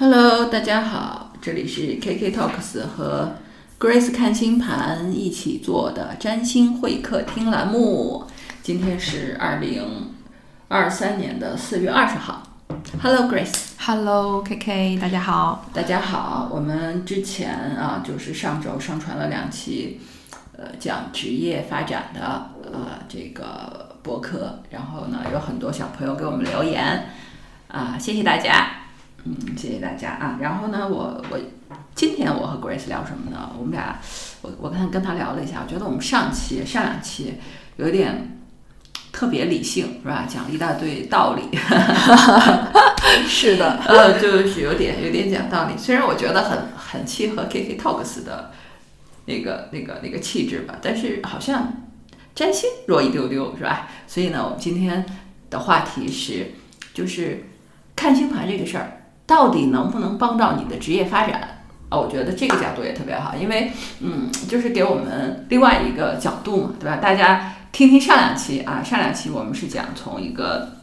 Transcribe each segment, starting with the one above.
Hello，大家好，这里是 KK Talks 和 Grace 看星盘一起做的占星会客厅栏目。今天是二零二三年的四月二十号。Hello Grace，Hello KK，大家好。大家好。我们之前啊，就是上周上传了两期，呃，讲职业发展的呃这个博客，然后呢，有很多小朋友给我们留言，啊，谢谢大家。嗯，谢谢大家啊。然后呢，我我今天我和 Grace 聊什么呢？我们俩，我我刚才跟他聊了一下，我觉得我们上期上两期有点特别理性，是吧？讲了一大堆道理，是的，呃，就是有点有点讲道理。虽然我觉得很很契合 KK Talks 的那个那个那个气质吧，但是好像占星弱一丢丢，是吧？所以呢，我们今天的话题是，就是看星盘这个事儿。到底能不能帮到你的职业发展啊？我觉得这个角度也特别好，因为嗯，就是给我们另外一个角度嘛，对吧？大家听听上两期啊，上两期我们是讲从一个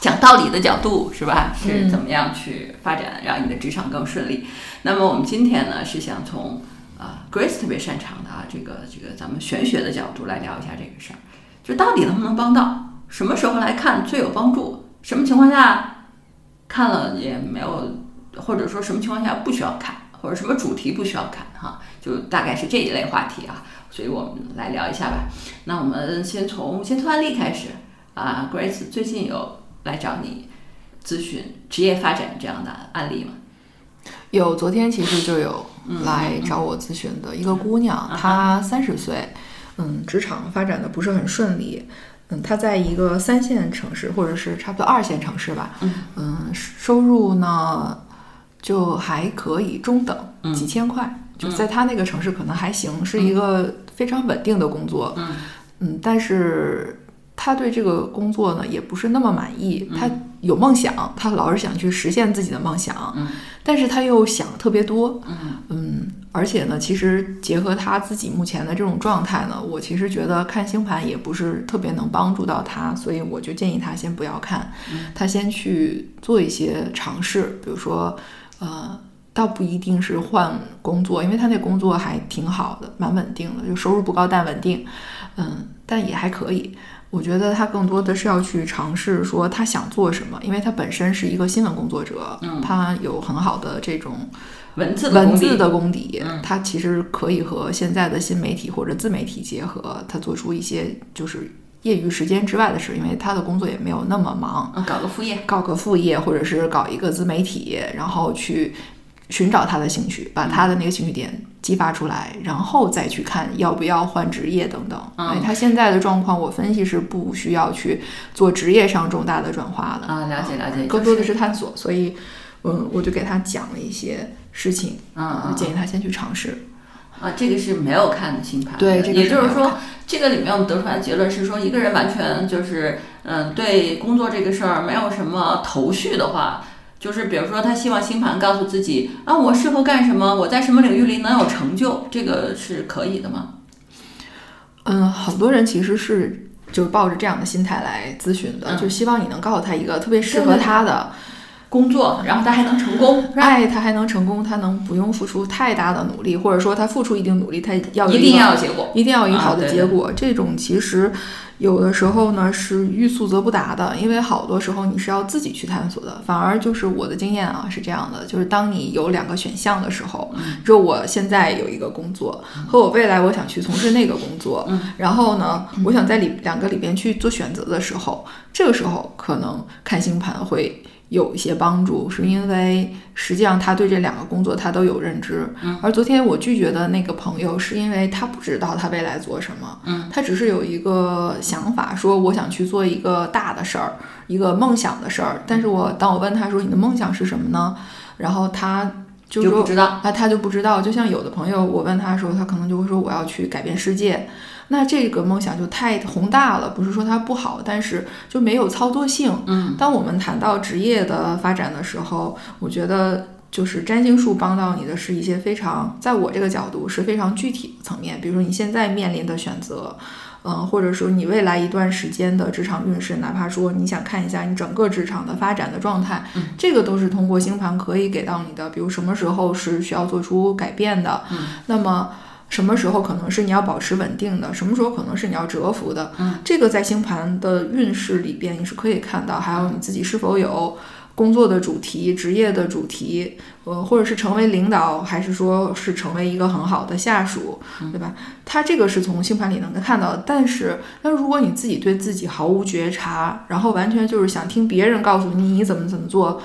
讲道理的角度，是吧？是怎么样去发展，让你的职场更顺利。那么我们今天呢，是想从啊，Grace 特别擅长的啊，这个这个咱们玄学的角度来聊一下这个事儿，就到底能不能帮到？什么时候来看最有帮助？什么情况下？看了也没有，或者说什么情况下不需要看，或者什么主题不需要看哈，就大概是这一类话题啊，所以我们来聊一下吧。那我们先从先从案例开始啊，Grace 最近有来找你咨询职业发展这样的案例吗？有，昨天其实就有来找我咨询的一个姑娘，她三十岁，嗯，职场发展的不是很顺利。嗯，他在一个三线城市，或者是差不多二线城市吧。嗯收入呢就还可以，中等，几千块，就在他那个城市可能还行，是一个非常稳定的工作。嗯嗯，但是他对这个工作呢也不是那么满意。他有梦想，他老是想去实现自己的梦想。嗯，但是他又想特别多。嗯嗯，而且呢，其实结合他自己目前的这种状态呢，我其实觉得看星盘也不是特别能帮助到他，所以我就建议他先不要看，他先去做一些尝试，比如说，呃，倒不一定是换工作，因为他那工作还挺好的，蛮稳定的，就收入不高但稳定，嗯，但也还可以。我觉得他更多的是要去尝试说他想做什么，因为他本身是一个新闻工作者，嗯他有很好的这种。文字的功底文字的功底，嗯它其实可以和现在的新媒体或者自媒体结合，它做出一些就是业余时间之外的事，因为他的工作也没有那么忙，嗯，搞个副业。搞个副业或者是搞一个自媒体，然后去寻找他的兴趣，把他的那个兴趣点激发出来，然后再去看要不要换职业等等。他现在的状况，我分析是不需要去做职业上重大的转化的，啊，了解了解，更多的是探索，所以。嗯，我就给他讲了一些事情，嗯嗯建议他先去尝试。啊，这个是没有看的星盘的，对这个也就是说这个里面我们得出来的结论是说，一个人完全就是，嗯，对工作这个事儿没有什么头绪的话，就是比如说他希望星盘告诉自己啊，我适合干什么，我在什么领域里能有成就，这个是可以的吗？嗯，很多人其实是就是抱着这样的心态来咨询的，嗯就希望你能告诉他一个特别适合他的，工作，然后他还能成功？爱他还能成功，他能不用付出太大的努力，或者说他付出一定努力，他要有一定要有结果。一定要有一个好的结果。这种其实有的时候呢是欲速则不达的，因为好多时候你是要自己去探索的。反而就是我的经验啊是这样的，就是当你有两个选项的时候，就我现在有一个工作和我未来我想去从事那个工作，嗯然后呢，我想在里两个里边去做选择的时候，这个时候可能看星盘会。有一些帮助，是因为实际上他对这两个工作他都有认知，嗯而昨天我拒绝的那个朋友，是因为他不知道他未来做什么，嗯，他只是有一个想法，说我想去做一个大的事儿，一个梦想的事儿。但是我当我问他说你的梦想是什么呢？然后他就说就不知道，啊，他就不知道。就像有的朋友，我问他的时候，他可能就会说我要去改变世界。那这个梦想就太宏大了，不是说它不好，但是就没有操作性。嗯，当我们谈到职业的发展的时候，我觉得就是占星术帮到你的是一些非常，在我这个角度是非常具体的层面，比如说你现在面临的选择，嗯，或者说你未来一段时间的职场运势，哪怕说你想看一下你整个职场的发展的状态，嗯，这个都是通过星盘可以给到你的。比如什么时候是需要做出改变的，嗯，那么什么时候可能是你要保持稳定的，什么时候可能是你要蛰伏的，嗯，这个在星盘的运势里边你是可以看到，还有你自己是否有。工作的主题、职业的主题，呃，或者是成为领导，还是说是成为一个很好的下属，对吧？它这个是从星盘里能够看到的。但是，那如果你自己对自己毫无觉察，然后完全就是想听别人告诉你你怎么怎么做，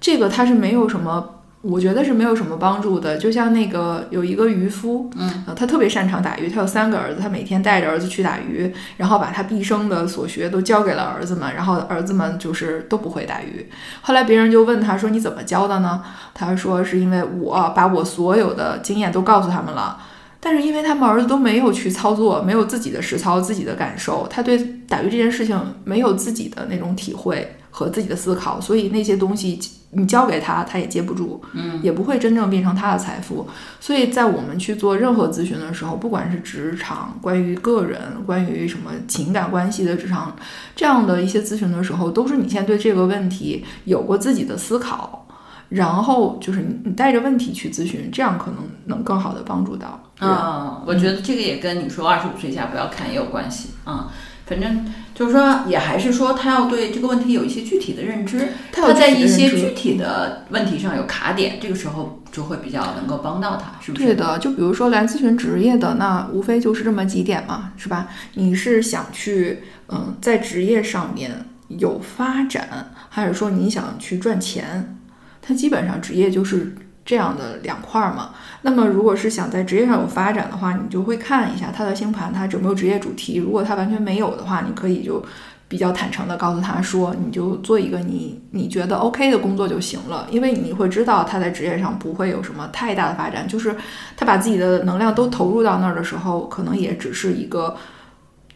这个它是没有什么。我觉得是没有什么帮助的，就像那个有一个渔夫，嗯，他特别擅长打鱼，他有三个儿子，他每天带着儿子去打鱼，然后把他毕生的所学都教给了儿子们，然后儿子们就是都不会打鱼。后来别人就问他说：“你怎么教的呢？”他说：“是因为我把我所有的经验都告诉他们了，但是因为他们儿子都没有去操作，没有自己的实操、自己的感受，他对打鱼这件事情没有自己的那种体会和自己的思考，所以那些东西。”你交给他，他也接不住，嗯，也不会真正变成他的财富。所以在我们去做任何咨询的时候，不管是职场、关于个人、关于什么情感关系的职场这样的一些咨询的时候，都是你先对这个问题有过自己的思考，然后就是你你带着问题去咨询，这样可能能更好的帮助到。嗯，我觉得这个也跟你说二十五岁以下不要看也有关系啊。反正就是说，也还是说他要对这个问题有一些具体的认知，他在一些具体的问题上有卡点，这个时候就会比较能够帮到他，是不是？对的，就比如说来咨询职业的，那无非就是这么几点嘛，是吧？你是想去嗯在职业上面有发展，还是说你想去赚钱？他基本上职业就是这样的两块儿嘛。那么，如果是想在职业上有发展的话，你就会看一下他的星盘，他有没有职业主题。如果他完全没有的话，你可以就比较坦诚的告诉他说，你就做一个你你觉得 OK 的工作就行了，因为你会知道他在职业上不会有什么太大的发展，就是他把自己的能量都投入到那儿的时候，可能也只是一个。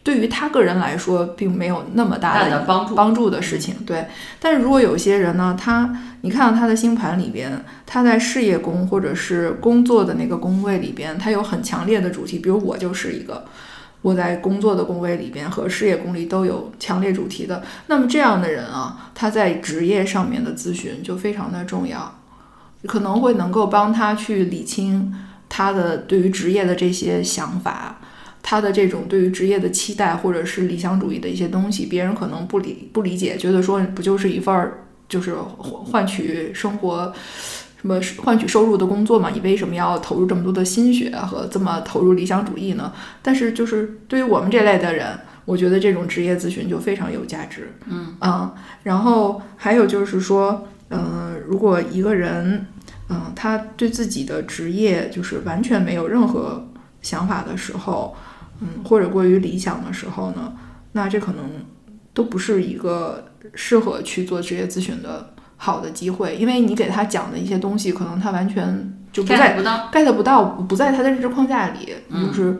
对于他个人来说，并没有那么大的帮助帮助的事情。对，但是如果有些人呢，他你看到他的星盘里边，他在事业宫或者是工作的那个宫位里边，他有很强烈的主题。比如我就是一个，我在工作的宫位里边和事业宫里都有强烈主题的。那么这样的人啊，他在职业上面的咨询就非常的重要，可能会能够帮他去理清他的对于职业的这些想法。他的这种对于职业的期待，或者是理想主义的一些东西，别人可能不理不理解，觉得说不就是一份儿就是换换取生活，什么换取收入的工作嘛？你为什么要投入这么多的心血和这么投入理想主义呢？但是就是对于我们这类的人，我觉得这种职业咨询就非常有价值。嗯嗯，然后还有就是说，嗯，如果一个人，嗯，他对自己的职业就是完全没有任何想法的时候。嗯，或者过于理想的时候呢，那这可能都不是一个适合去做职业咨询的好的机会，因为你给他讲的一些东西，可能他完全就不在 get 不到，get 不到，不在他的认知框架里，就是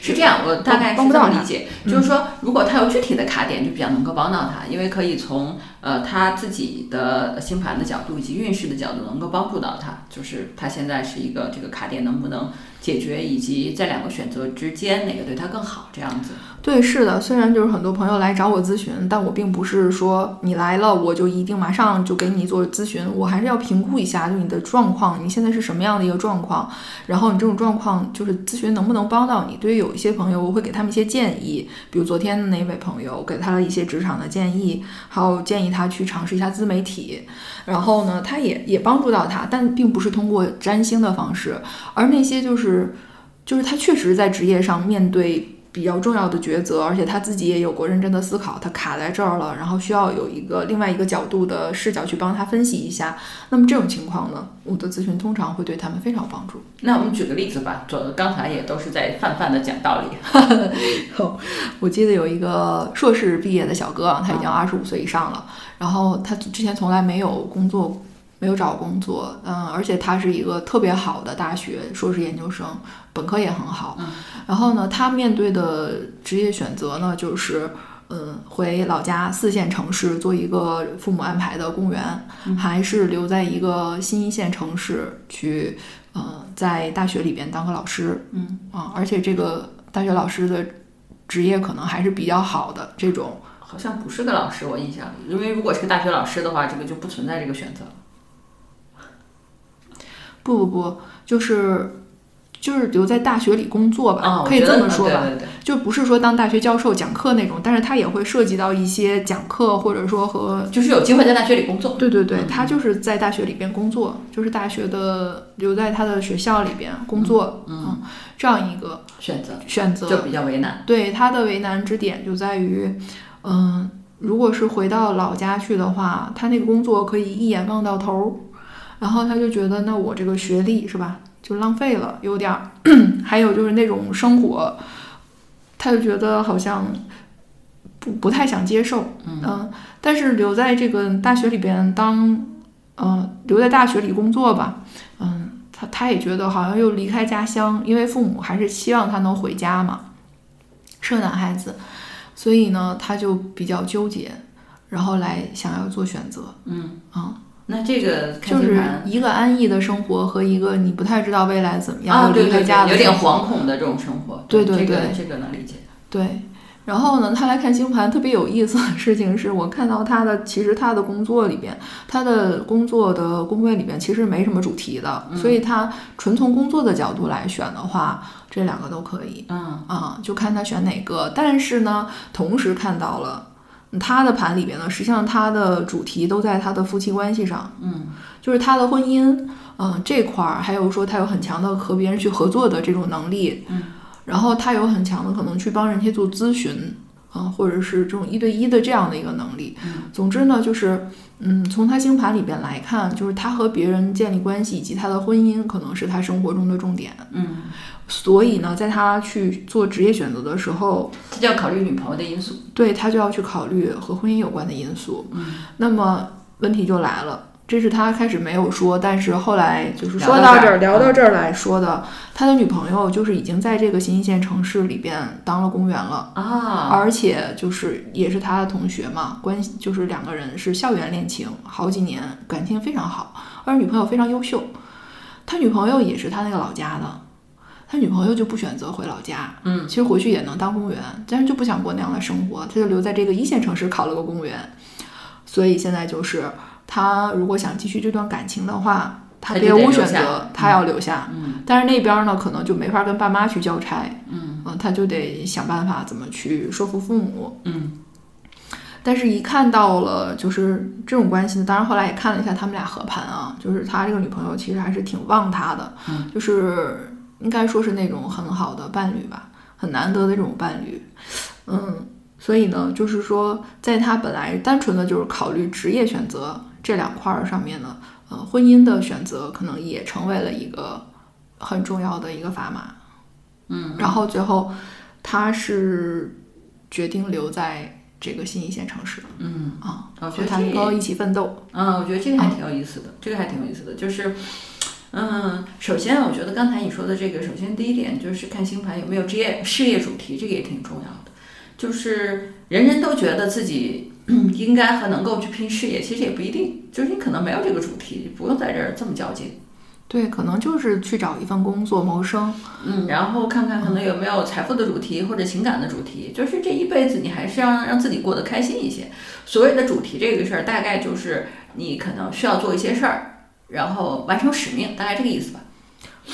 是这样，我大概是这么理解，就是说，如果他有具体的卡点，就比较能够帮到他，因为可以从呃他自己的星盘的角度以及运势的角度，能够帮助到他，就是他现在是一个这个卡点能不能。解决以及在两个选择之间哪个对他更好，这样子。对，是的。虽然就是很多朋友来找我咨询，但我并不是说你来了我就一定马上就给你做咨询，我还是要评估一下就你的状况，你现在是什么样的一个状况，然后你这种状况就是咨询能不能帮到你。对于有一些朋友，我会给他们一些建议，比如昨天的那位朋友给他了一些职场的建议，还有建议他去尝试一下自媒体，然后呢，他也也帮助到他，但并不是通过占星的方式，而那些就是。是，就是他确实在职业上面对比较重要的抉择，而且他自己也有过认真的思考，他卡在这儿了，然后需要有一个另外一个角度的视角去帮他分析一下。那么这种情况呢，我的咨询通常会对他们非常有帮助。那我们举个例子吧，昨刚才也都是在泛泛的讲道理。我记得有一个硕士毕业的小哥，他已经二十五岁以上了，然后他之前从来没有工作。没有找工作，嗯，而且他是一个特别好的大学硕士研究生，本科也很好。嗯然后呢，他面对的职业选择呢，就是，嗯，回老家四线城市做一个父母安排的公务员，还是留在一个新一线城市去，呃，在大学里边当个老师。嗯啊，而且这个大学老师的职业可能还是比较好的这种。好像不是个老师，我印象里，因为如果是个大学老师的话，这个就不存在这个选择。不不不，就是就是留在大学里工作吧，啊，可以这么说吧，对对对，就不是说当大学教授讲课那种，但是他也会涉及到一些讲课，或者说和就是有机会在大学里工作。对对对，嗯他就是在大学里边工作，就是大学的留在他的学校里边工作，嗯，这样一个选择选择。就比较为难。对他的为难之点就在于，嗯，如果是回到老家去的话，他那个工作可以一眼望到头儿，然后他就觉得那我这个学历是吧，就浪费了，有点儿。还有就是那种生活，他就觉得好像不不太想接受，嗯。但是留在这个大学里边当，嗯、留在大学里工作吧，嗯，他他也觉得好像又离开家乡，因为父母还是希望他能回家嘛，是个男孩子，所以呢，他就比较纠结，然后来想要做选择，嗯。啊、那这个就是一个安逸的生活和一个你不太知道未来怎么样，啊，又对对离开家对，有点惶恐的这种生活。对对对这个能理解。对，然后呢，他来看星盘特别有意思的事情是我看到他的，其实他的工作里边，他的工作的工位里边其实没什么主题的，嗯所以他纯从工作的角度来选的话，这两个都可以嗯啊，就看他选哪个。但是呢，同时看到了他的盘里边呢，实际上他的主题都在他的夫妻关系上，嗯。就是他的婚姻，嗯、这块儿，还有说他有很强的和别人去合作的这种能力，嗯，然后他有很强的可能去帮人家做咨询，啊、或者是这种一对一的这样的一个能力。嗯总之呢，就是，嗯，从他星盘里边来看，就是他和别人建立关系以及他的婚姻，可能是他生活中的重点。嗯，所以呢，在他去做职业选择的时候，他就要考虑女朋友的因素。对他就要去考虑和婚姻有关的因素。嗯，那么问题就来了，这是他开始没有说，但是后来就是说到这儿，聊到这儿来说的。他的女朋友就是已经在这个新一线城市里边当了公务员了。啊，而且就是也是他的同学嘛，关系就是两个人是校园恋情，好几年感情非常好，而女朋友非常优秀，他女朋友也是他那个老家的，他女朋友就不选择回老家，嗯其实回去也能当公务员，但是就不想过那样的生活，他就留在这个一线城市考了个公务员，所以现在就是他如果想继续这段感情的话，他别无选择，他要留下，嗯。但是那边呢可能就没法跟爸妈去交差，嗯。嗯，他就得想办法怎么去说服父母。嗯。但是，一看到了就是这种关系呢，当然后来也看了一下他们俩合盘啊，就是他这个女朋友其实还是挺旺他的，嗯。就是应该说是那种很好的伴侣吧，很难得的这种伴侣，嗯，所以呢，就是说，在他本来单纯的就是考虑职业选择这两块儿上面呢，呃，婚姻的选择可能也成为了一个很重要的一个砝码，嗯，然后最后他是决定留在这个新一线城市嗯，啊，我觉和他一起奋斗。嗯，我觉得这个还挺有意思的，这个还挺有意思的，就是。嗯，首先我觉得刚才你说的这个，首先第一点就是看星盘有没有职业事业主题，这个也挺重要的。就是人人都觉得自己嗯 应该和能够去拼事业，其实也不一定，就是你可能没有这个主题，不用在这儿这么较劲。对，可能就是去找一份工作谋生。嗯，然后看看可能有没有财富的主题或者情感的主题，就是这一辈子你还是要让自己过得开心一些。所谓的主题这个事儿，大概就是你可能需要做一些事儿，然后完成使命，大概这个意思吧。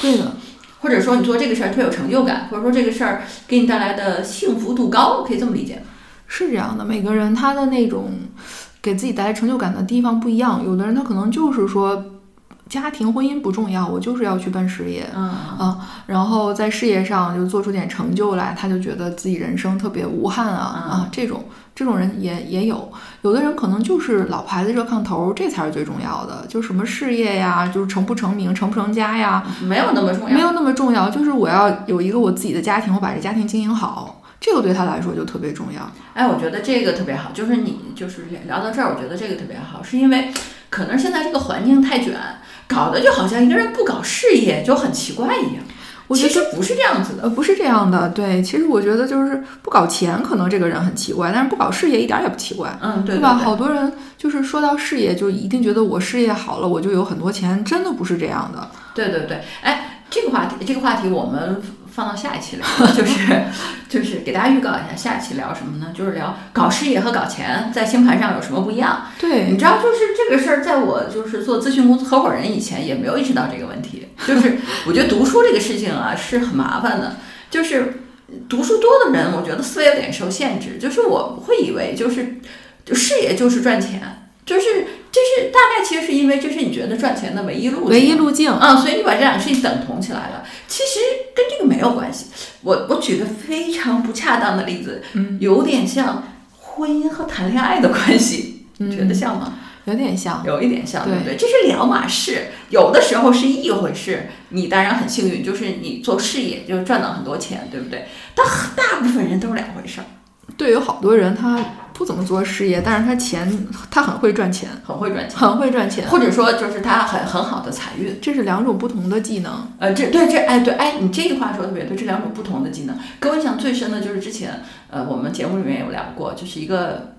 对的，或者说你做这个事儿特有成就感，或者说这个事儿给你带来的幸福度高，可以这么理解。是这样的。每个人他的那种给自己带来成就感的地方不一样，有的人他可能就是说。家庭婚姻不重要，我就是要去奔事业，嗯啊然后在事业上就做出点成就来，他就觉得自己人生特别无憾啊、嗯啊！这种这种人也也有，有的人可能就是老婆孩子热炕头，这才是最重要的，就什么事业呀，就是成不成名、成不成家呀，没有那么重要。没有那么重要，就是我要有一个我自己的家庭，我把这家庭经营好，这个对他来说就特别重要。哎，我觉得这个特别好，就是你就是聊到这儿，我觉得这个特别好，是因为可能现在这个环境太卷，搞得就好像一个人不搞事业就很奇怪一样。我其实不是这样子的。呃不是这样的，对，其实我觉得就是不搞钱，可能这个人很奇怪，但是不搞事业一点儿也不奇怪。嗯，对对吧？好多人就是说到事业，就一定觉得我事业好了，我就有很多钱，真的不是这样的。对对对，哎，这个话题，这个话题我们放到下一期聊，就是 就是给大家预告一下，下一期聊什么呢？就是聊搞事业和搞钱在星盘上有什么不一样。对，你知道，就是这个事儿，在我就是做咨询公司合伙人以前，也没有意识到这个问题。就是我觉得读书这个事情啊，是很麻烦的。就是读书多的人，我觉得思维有点受限制。就是我会以为，就是就事业就是赚钱，就是这是大概其实是因为这是你觉得赚钱的唯一路径，唯一路径啊，所以你把这两个事情等同起来了。其实跟这个没有关系。我我举个非常不恰当的例子，嗯，有点像婚姻和谈恋爱的关系，觉得像吗？有点像，有一点像，对不对？这是两码事，有的时候是一回事。你当然很幸运，就是你做事业就赚到很多钱，对不对？但大部分人都是两回事儿。对，有好多人他不怎么做事业，但是他钱他很会赚钱，很会赚钱，很会赚钱，或者说就是他很很好的财运。这是两种不同的技能。呃，这对这哎对哎，你这句话说的特别对，这两种不同的技能。给我印象最深的就是之前呃我们节目里面有聊过，就是一个。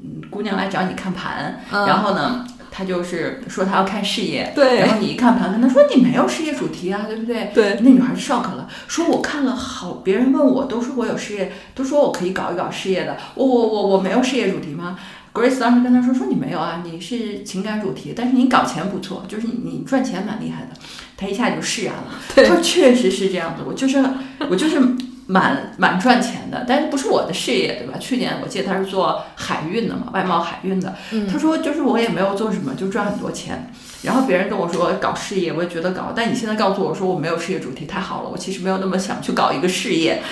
嗯，姑娘来找你看盘，然后呢，她就是说他要看事业，对，然后你一看盘，跟他说你没有事业主题啊，对不对？对，那女孩就 shock 了，说我看了好，别人问我都说我有事业，都说我可以搞一搞事业的，我我我我没有事业主题吗？Grace 当时跟他说说你没有啊，你是情感主题，但是你搞钱不错，就是你赚钱蛮厉害的。他一下就释然了，他说确实是这样的，我就是我就是。蛮蛮赚钱的，但是不是我的事业，对吧？去年我记得他是做海运的嘛，外贸海运的。他说就是我也没有做什么，就赚很多钱。然后别人跟我说搞事业，我也觉得搞。但你现在告诉我说我没有事业主题，太好了。我其实没有那么想去搞一个事业，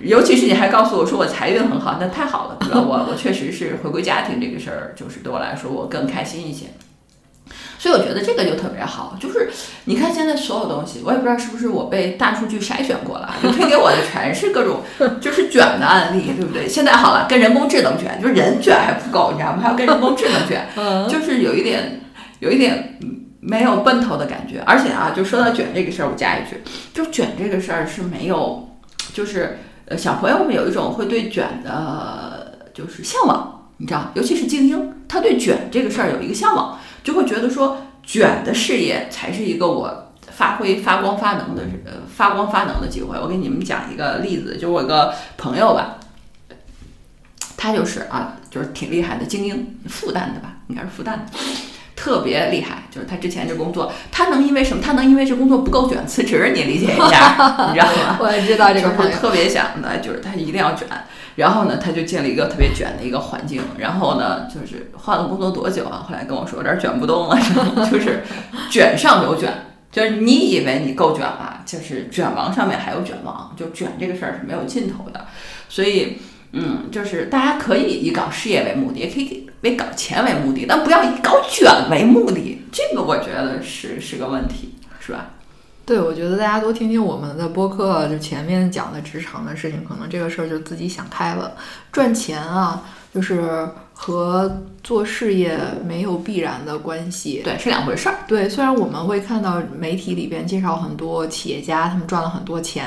尤其是你还告诉我说我财运很好，那太好了，对吧？我我确实是回归家庭这个事儿，就是对我来说我更开心一些。所以我觉得这个就特别好，就是你看现在所有东西，我也不知道是不是我被大数据筛选过了，就推给我的全是各种 就是卷的案例，对不对？现在好了，跟人工智能卷，就是人卷还不够，你知道吗？还要跟人工智能卷，就是有一点有一点没有奔头的感觉。而且啊，就说到卷这个事儿，我加一句，就卷这个事儿是没有，就是呃小朋友们有一种会对卷的，就是向往，你知道，尤其是精英，他对卷这个事儿有一个向往。就会觉得说卷的事业才是一个我发挥发光发能的呃发光发能的机会。我给你们讲一个例子，就我一个朋友吧，他就是啊，就是挺厉害的精英，复旦的吧，应该是复旦的，特别厉害。就是他之前这工作，他能因为什么？他能因为这工作不够卷辞职？你理解一下，你知道吗？我知道这个朋友特别想的，就是他一定要卷。然后呢，他就进了一个特别卷的一个环境。然后呢，就是换了工作多久啊？后来跟我说有点卷不动了，就是卷上有卷，就是你以为你够卷了，就是卷王上面还有卷王，就卷这个事儿是没有尽头的。所以，嗯，就是大家可以以搞事业为目的，也可以为搞钱为目的，但不要以搞卷为目的。这个我觉得是是个问题，是吧？对，我觉得大家多听听我们的播客，就前面讲的职场的事情，可能这个事儿就自己想开了。赚钱啊，就是和做事业没有必然的关系，对，是两回事儿。对，虽然我们会看到媒体里边介绍很多企业家，他们赚了很多钱。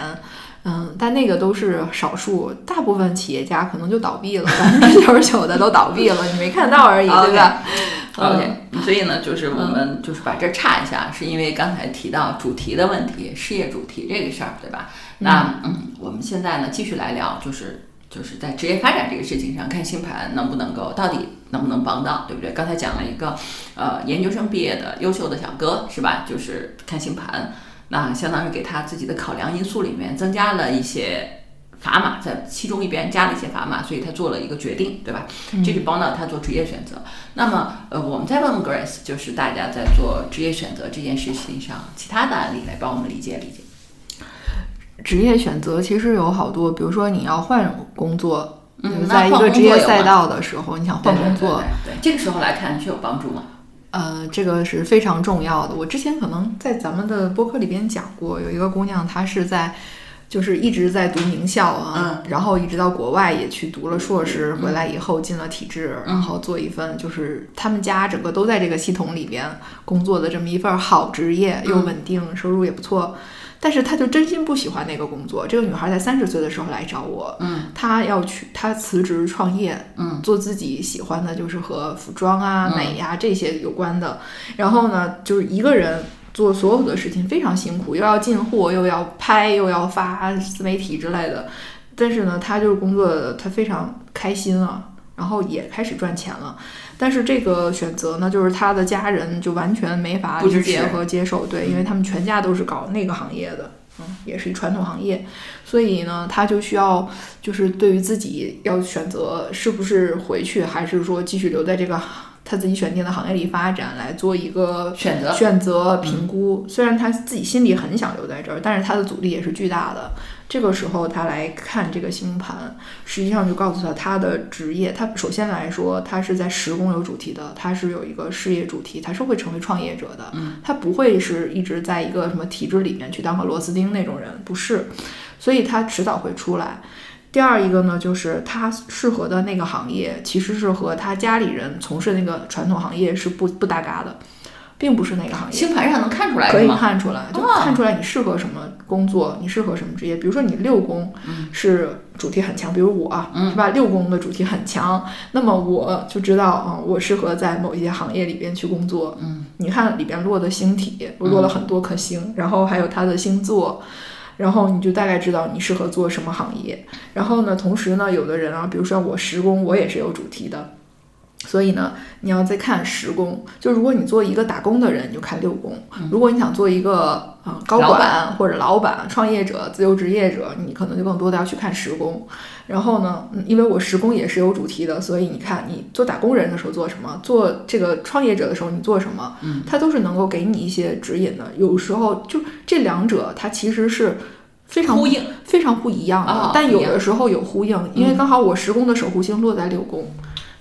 嗯，但那个都是少数，大部分企业家可能就倒闭了，百分之九十九的都倒闭了，你没看到而已，对吧？OK，所以呢，就是我们就是把这岔一下，是因为刚才提到主题的问题，事业主题这个事儿，对吧？那嗯，我们现在呢继续来聊，就是就是在职业发展这个事情上，看星盘能不能够，到底能不能帮到，对不对？刚才讲了一个呃研究生毕业的优秀的小哥，是吧？就是看星盘。那相当于给他自己的考量因素里面增加了一些砝码，在其中一边加了一些砝码，所以他做了一个决定，对吧？这是帮到他做职业选择。那么，呃，我们再问问 Grace，就是大家在做职业选择这件事情上，其他的案例来帮我们理解理解。职业选择其实有好多，比如说你要换工作，嗯在一个职业赛道的时候，你想换工作，对这个时候来看是有帮助吗？呃，这个是非常重要的。我之前可能在咱们的播客里边讲过，有一个姑娘，她是在，就是一直在读名校啊，然后一直到国外也去读了硕士，回来以后进了体制，然后做一份就是他们家整个都在这个系统里边工作的这么一份好职业，又稳定，收入也不错。但是他就真心不喜欢那个工作。这个女孩在三十岁的时候来找我，嗯，她要去，她辞职创业，嗯，做自己喜欢的，就是和服装啊、美呀这些有关的。然后呢，就是一个人做所有的事情非常辛苦，又要进货，又要拍，又要发自媒体之类的。但是呢，他就是工作，他非常开心啊，然后也开始赚钱了。但是这个选择呢，就是他的家人就完全没法理解和接受，对，因为他们全家都是搞那个行业的，嗯，也是传统行业，所以呢，他就需要就是对于自己要选择是不是回去，还是说继续留在这个。他自己选定的行业里发展，来做一个选择选择评估。虽然他自己心里很想留在这儿，但是他的阻力也是巨大的。这个时候他来看这个星盘，实际上就告诉他他的职业。他首先来说，他是在十宫有主题的，他是有一个事业主题，他是会成为创业者的。嗯，他不会是一直在一个什么体制里面去当个螺丝钉那种人，不是。所以他迟早会出来。第二一个呢，就是他适合的那个行业，其实是和他家里人从事那个传统行业是不不搭嘎的，并不是那个行业。星盘上能看出来可以看出来，就看出来你适合什么工作，你适合什么职业。比如说你六宫是主题很强，比如我是吧，六宫的主题很强，那么我就知道啊，我适合在某一些行业里边去工作。嗯，你看里边落的星体，落了很多颗星，然后还有他的星座。然后你就大概知道你适合做什么行业。然后呢，同时呢，有的人啊，比如说我时工，我也是有主题的。所以呢，你要再看十宫。就如果你做一个打工的人，你就看六宫；如果你想做一个啊高管或者老板、创业者、自由职业者，你可能就更多的要去看十宫。然后呢，因为我十宫也是有主题的，所以你看你做打工人的时候做什么，做这个创业者的时候你做什么，嗯，它都是能够给你一些指引的。有时候就这两者，它其实是非常呼应、非常不一样的。但有的时候有呼应，因为刚好我十宫的守护星落在六宫。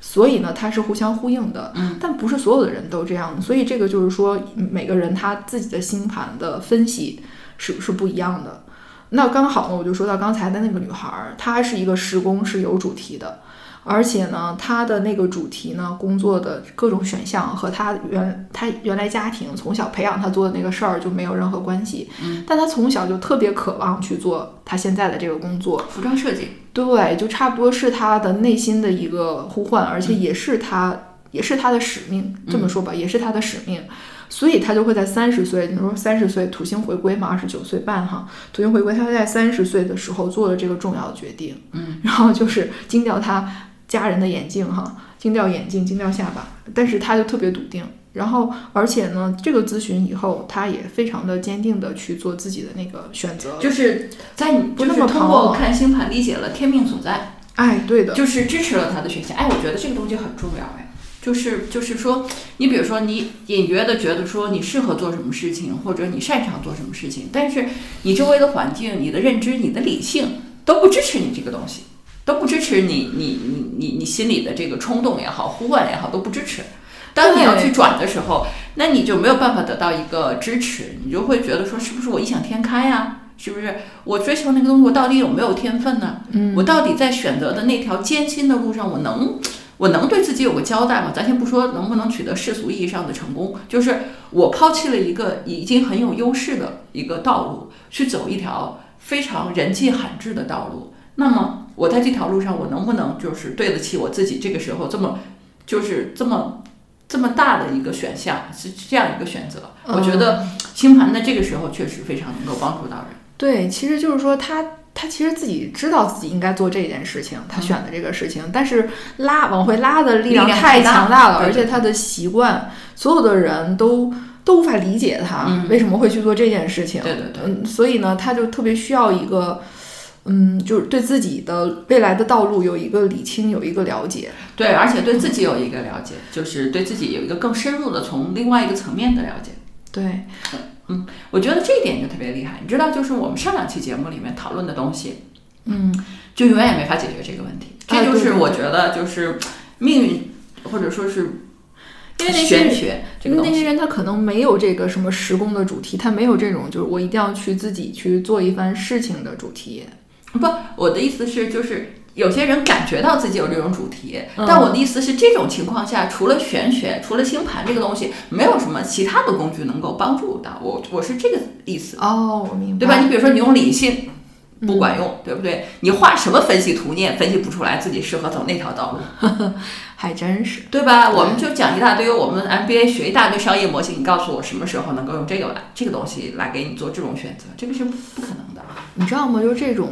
所以呢，它是互相呼应的，嗯，但不是所有的人都这样，所以这个就是说，每个人他自己的星盘的分析是是不一样的。那刚好呢，我就说到刚才的那个女孩，她是一个时宫是有主题的。而且呢，他的那个主题呢，工作的各种选项和他原他原来家庭从小培养他做的那个事儿就没有任何关系。嗯，但他从小就特别渴望去做他现在的这个工作，服装设计。对，就差不多是他的内心的一个呼唤，而且也是他也是他的使命。这么说吧，也是他的使命。所以他就会在三十岁，你说三十岁土星回归嘛，二十九岁半哈，土星回归，他会在三十岁的时候做了这个重要的决定。嗯，然后就是惊掉他。家人的眼镜哈，惊掉眼镜，惊掉下巴，但是他就特别笃定。然后，而且呢，这个咨询以后，他也非常的坚定的去做自己的那个选择，就是在你就是通过看星盘理解了天命所在。哎，对的，就是支持了他的选项。哎，我觉得这个东西很重要哎，就是就是说，你比如说你隐约的觉得说你适合做什么事情，或者你擅长做什么事情，但是你周围的环境、你的认知、你的理性都不支持你这个东西。都不支持你，你你你你心里的这个冲动也好，呼唤也好，都不支持。当你要去转的时候，那你就没有办法得到一个支持，你就会觉得说，是不是我异想天开呀？是不是我追求那个东西，我到底有没有天分呢？嗯，我到底在选择的那条艰辛的路上，我能我能对自己有个交代吗？咱先不说能不能取得世俗意义上的成功，就是我抛弃了一个已经很有优势的一个道路，去走一条非常人迹罕至的道路，那么。我在这条路上，我能不能就是对得起我自己？这个时候这么，就是这么这么大的一个选项，是这样一个选择。我觉得星盘在这个时候确实非常能够帮助到人。对，其实就是说他他其实自己知道自己应该做这件事情，他选的这个事情，但是拉往回拉的力量太强大了，而且他的习惯，所有的人都都无法理解他为什么会去做这件事情。对对对，嗯，所以呢，他就特别需要一个。嗯，就是对自己的未来的道路有一个理清，有一个了解。对，而且对自己有一个了解，就是对自己有一个更深入的从另外一个层面的了解。对，嗯，我觉得这一点就特别厉害。你知道，就是我们上两期节目里面讨论的东西，嗯，就永远也没法解决这个问题。这就是我觉得，就是命运，或者说是。因为那些学，因为那些人他可能没有这个什么时工的主题，他没有这种就是我一定要去自己去做一番事情的主题。不，我的意思是，就是有些人感觉到自己有这种主题，但我的意思是，这种情况下，除了玄学，除了星盘这个东西，没有什么其他的工具能够帮助到我。我是这个意思。哦，我明白，对吧？你比如说，你用理性，不管用，对不对？你画什么分析图，你也分析不出来自己适合走那条道路，还真是，对吧？我们就讲一大堆，我们 MBA 学一大堆商业模型，你告诉我什么时候能够用这个来这个东西来给你做这种选择，这个是不不可能的。你知道吗？就是这种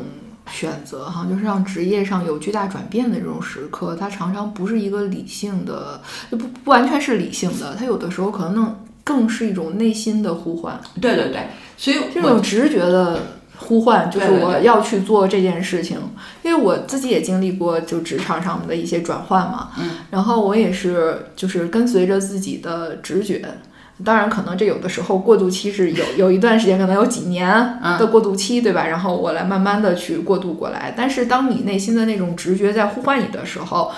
选择哈，就是让职业上有巨大转变的这种时刻，它常常不是一个理性的，不不完全是理性的，它有的时候可能更是一种内心的呼唤。对对对，所以这种直觉的。呼唤就是我要去做这件事情，因为我自己也经历过就职场上的一些转换嘛，嗯，然后我也是就是跟随着自己的直觉，当然可能这有的时候过渡期是有 有一段时间，可能有几年的过渡期，对吧？然后我来慢慢的去过渡过来，但是当你内心的那种直觉在呼唤你的时候，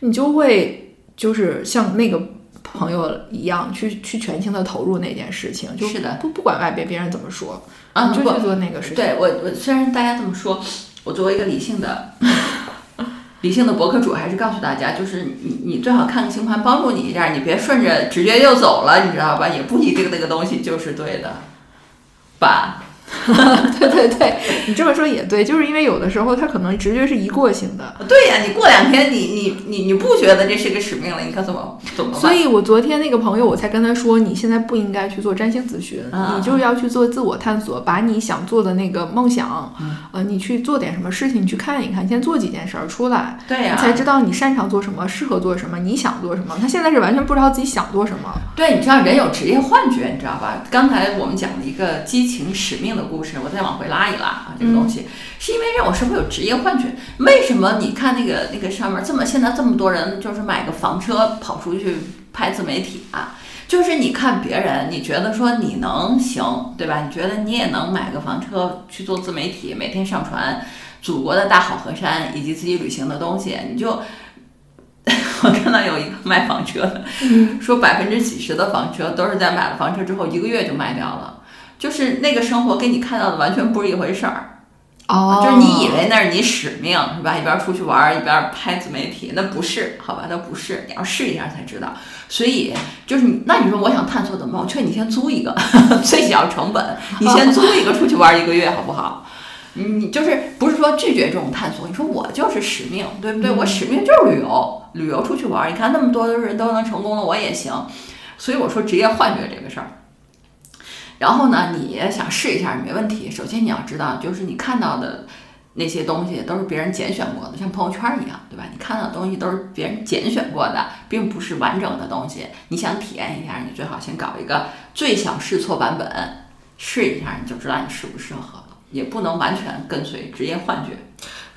你就会就是像那个。朋友一样去去全情的投入那件事情，就是的，不不管外边别人怎么说，啊，就去做那个事情。对我我虽然大家这么说，我作为一个理性的理性的博客主，还是告诉大家，就是你你最好看个星盘帮助你一下，你别顺着直觉就走了，你知道吧？也不一定那个东西就是对的，吧。对对对，你这么说也对，就是因为有的时候他可能直觉是一过性的。对呀，你过两天你你你你不觉得这是个使命了？你可怎么怎么所以我昨天那个朋友，我才跟他说，你现在不应该去做占星咨询，你就是要去做自我探索，把你想做的那个梦想，呃，你去做点什么事情，你去看一看，先做几件事儿出来，对呀，才知道你擅长做什么，适合做什么，你想做什么。他现在是完全不知道自己想做什么。对，你知道人有职业幻觉，你知道吧？刚才我们讲的一个激情使命的故事，我再往回拉一拉啊，这个东西是因为让我是会有职业幻觉。为什么你看那个那个上面这么现在这么多人就是买个房车跑出去拍自媒体啊？就是你看别人，你觉得说你能行，对吧？你觉得你也能买个房车去做自媒体，每天上传祖国的大好河山以及自己旅行的东西，你就我 看到有一个卖房车的，说百分之几十的房车都是在买了房车之后一个月就卖掉了。就是那个生活跟你看到的完全不是一回事儿，哦，就是你以为那是你使命是吧？一边出去玩一边拍自媒体，那不是，好吧，那不是，你要试一下才知道。所以就是你，那你说我想探索怎么办？我劝你先租一个，最小成本，你先租一个出去玩一个月好不好？你就是不是说拒绝这种探索？你说我就是使命，对不对？我使命就是旅游，旅游出去玩。你看那么多的人都能成功了，我也行。所以我说职业幻觉这个事儿。然后呢，你想试一下没问题。首先你要知道，就是你看到的那些东西都是别人拣选过的，像朋友圈一样，对吧？你看到的东西都是别人拣选过的，并不是完整的东西。你想体验一下，你最好先搞一个最小试错版本，试一下你就知道你适不适合了。也不能完全跟随职业幻觉。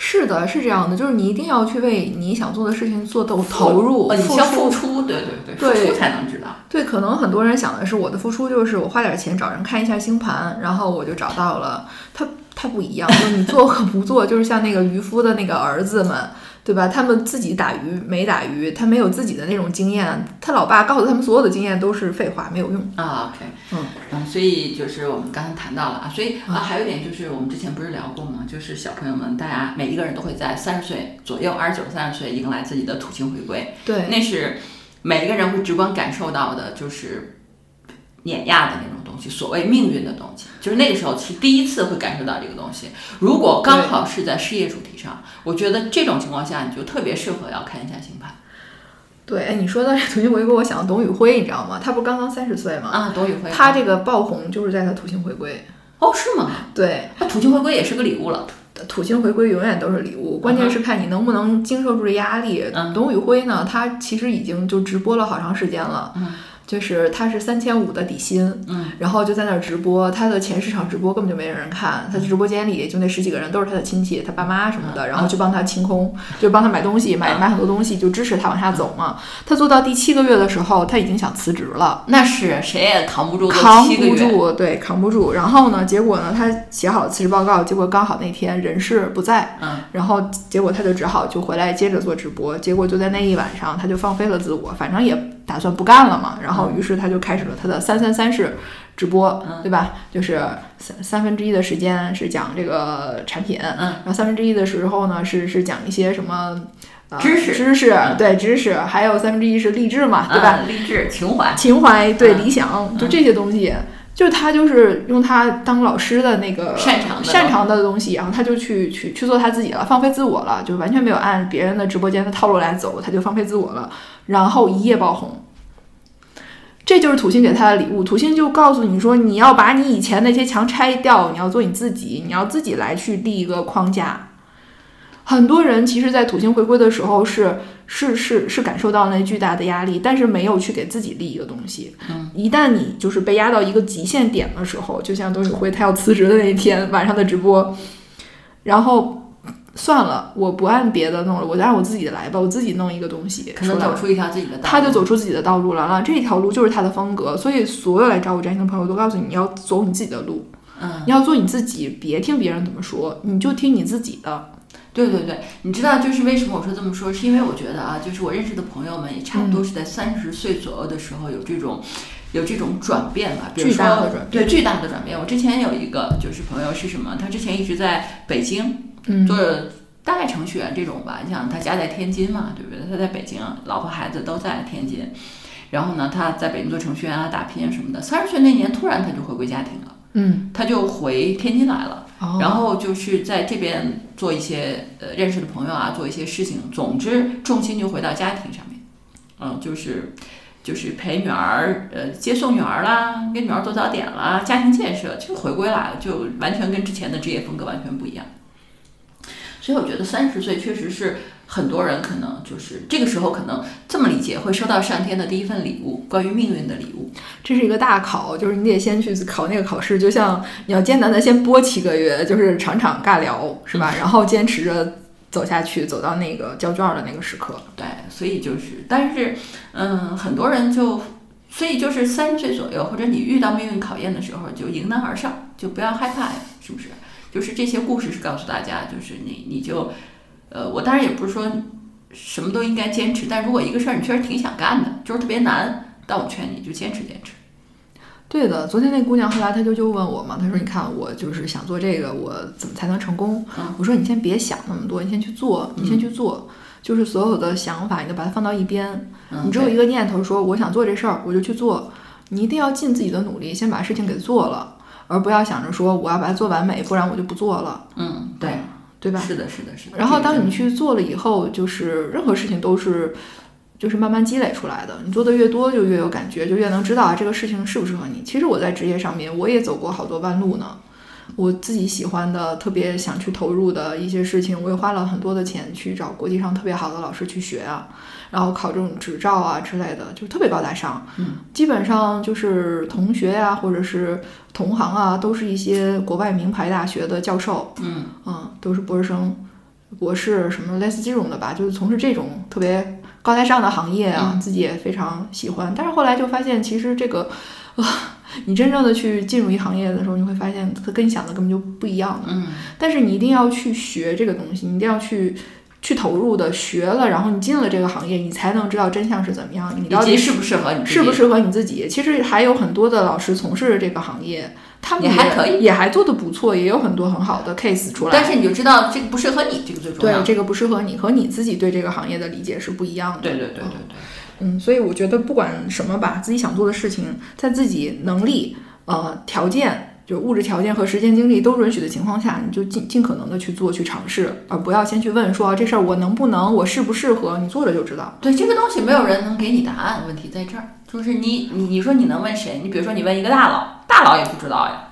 是的，是这样的，就是你一定要去为你想做的事情做投投入，你先付出，对对对，付出才能知道。对，可能很多人想的是，我的付出就是我花点钱找人看一下星盘，然后我就找到了。他他不一样，就是你做和不做，就是像那个渔夫的那个儿子们。对吧？他们自己打鱼没打鱼，他没有自己的那种经验。他老爸告诉他们所有的经验都是废话，没有用啊。OK，嗯嗯，所以就是我们刚才谈到了啊，所以啊，还有一点就是我们之前不是聊过吗？就是小朋友们，大家每一个人都会在三十岁左右，二十九、三十岁迎来自己的土星回归。对，那是每一个人会直观感受到的，就是。碾压的那种东西，所谓命运的东西，就是那个时候是第一次会感受到这个东西。如果刚好是在事业主题上，我觉得这种情况下你就特别适合要看一下星盘。对，哎，你说到这土星回归，我想到董宇辉，你知道吗？他不是刚刚三十岁吗？啊，董宇辉，他这个爆红就是在他土星回归。哦，是吗？对，他土星回归也是个礼物了。土星回归永远都是礼物，关键是看你能不能经受住这压力。董宇辉呢，他其实已经就直播了好长时间了。就是他是三千五的底薪，嗯，然后就在那儿直播，他的前十场直播根本就没人看，他的直播间里就那十几个人都是他的亲戚，他爸妈什么的，然后就帮他清空，就帮他买东西，买买很多东西，就支持他往下走嘛。他做到第七个月的时候，他已经想辞职了，那是谁也扛不住，扛不住，对，扛不住。然后呢，结果呢，他写好了辞职报告，结果刚好那天人事不在，嗯，然后结果他就只好就回来接着做直播，结果就在那一晚上，他就放飞了自我，反正也。打算不干了嘛，然后于是他就开始了他的三三三式直播，对吧？就是三三分之一的时间是讲这个产品，然后三分之一的时候呢是是讲一些什么知识。知识，对知识，还有三分之一是励志嘛，对吧？励志情怀。情怀对理想，就这些东西。就是他就是用他当老师的那个擅长的擅长的东西，然后他就去去去做他自己了，放飞自我了，就完全没有按别人的直播间的套路来走，他就放飞自我了，然后一夜爆红。这就是土星给他的礼物。土星就告诉你说，你要把你以前那些墙拆掉，你要做你自己，你要自己来去立一个框架。很多人其实，在土星回归的时候是是是是感受到那巨大的压力，但是没有去给自己立一个东西。嗯，一旦你就是被压到一个极限点的时候，就像董宇辉他要辞职的那一天晚上的直播，然后算了，我不按别的弄了，我就按我自己的来吧，我自己弄一个东西可能走。出一条自己的道路。他就走出自己的道路了，了这条路就是他的风格，所以所有来找我占星的朋友都告诉你，你要走你自己的路，嗯，你要做你自己，别听别人怎么说，你就听你自己的。对对对，你知道就是为什么我说这么说，是因为我觉得啊，就是我认识的朋友们也差不多是在三十岁左右的时候有这种。有这种转变吧，比如巨大的说转变对巨大的转变。我之前有一个就是朋友是什么？他之前一直在北京嗯做大概程序员这种吧，你想他家在天津嘛，对不对？他在北京，老婆孩子都在天津。然后呢，他在北京做程序员啊，打拼啊什么的。三十岁那年，突然他就回归家庭了，嗯，他就回天津来了。然后就是在这边做一些呃认识的朋友啊，做一些事情，总之重心就回到家庭上面，嗯，就是就是陪女儿，呃，接送女儿啦，给女儿做早点啦，家庭建设就回归来了，就完全跟之前的职业风格完全不一样。所以我觉得三十岁确实是很多人可能就是这个时候可能这么理解，会收到上天的第一份礼物，关于命运的礼物。这是一个大考，就是你得先去考那个考试，就像你要艰难的先播七个月，就是场场尬聊，是吧？然后坚持着走下去，走到那个交卷的那个时刻。对，所以就是，但是，嗯，很多人就，所以就是三十岁左右，或者你遇到命运考验的时候，就迎难而上，就不要害怕呀，是不是？就是这些故事是告诉大家，就是你你就，呃，我当然也不是说什么都应该坚持，但如果一个事儿你确实挺想干的，就是特别难，但我劝你就坚持坚持。对的，昨天那姑娘后来她就就问我嘛，她说：“你看我就是想做这个，我怎么才能成功？”嗯我说：“你先别想那么多，你先去做，你先去做，就是所有的想法你都把它放到一边，嗯，你只有一个念头说我想做这事儿，我就去做。你一定要尽自己的努力，先把事情给做了，而不要想着说我要把它做完美，不然我就不做了，嗯，对，对吧？是的，是的，是的。然后当你去做了以后，就是任何事情都是。就是慢慢积累出来的，你做的越多，就越有感觉，就越能知道啊这个事情适不适合你。其实我在职业上面，我也走过好多弯路呢。我自己喜欢的、特别想去投入的一些事情，我也花了很多的钱去找国际上特别好的老师去学啊，然后考这种执照啊之类的，就特别高大上。嗯，基本上就是同学呀、或者是同行啊，都是一些国外名牌大学的教授。嗯嗯，都是博士生、博士什么类似这种的吧，就是从事这种特别高大上的行业啊，嗯自己也非常喜欢。但是后来就发现，其实这个，啊，你真正的去进入一行业的时候，你会发现它跟你想的根本就不一样的。嗯但是你一定要去学这个东西，你一定要去。去投入的学了，然后你进了这个行业，你才能知道真相是怎么样。你到底适不适合你自己？适不适合你自己？其实还有很多的老师从事这个行业，他们也还可以也还做的不错，也有很多很好的 case 出来。但是你就知道这个不适合你，这个最重要对，。这个不适合你，和你自己对这个行业的理解是不一样的。对对对对对。嗯，所以我觉得不管什么吧，自己想做的事情，在自己能力、呃条件，就物质条件和时间精力都允许的情况下，你就尽尽可能的去做、去尝试，而不要先去问说这事儿我能不能，我适不适合，你做了就知道。对这个东西，没有人能给你答案。问题在这儿，就是你你你说你能问谁？你比如说你问一个大佬，大佬也不知道呀。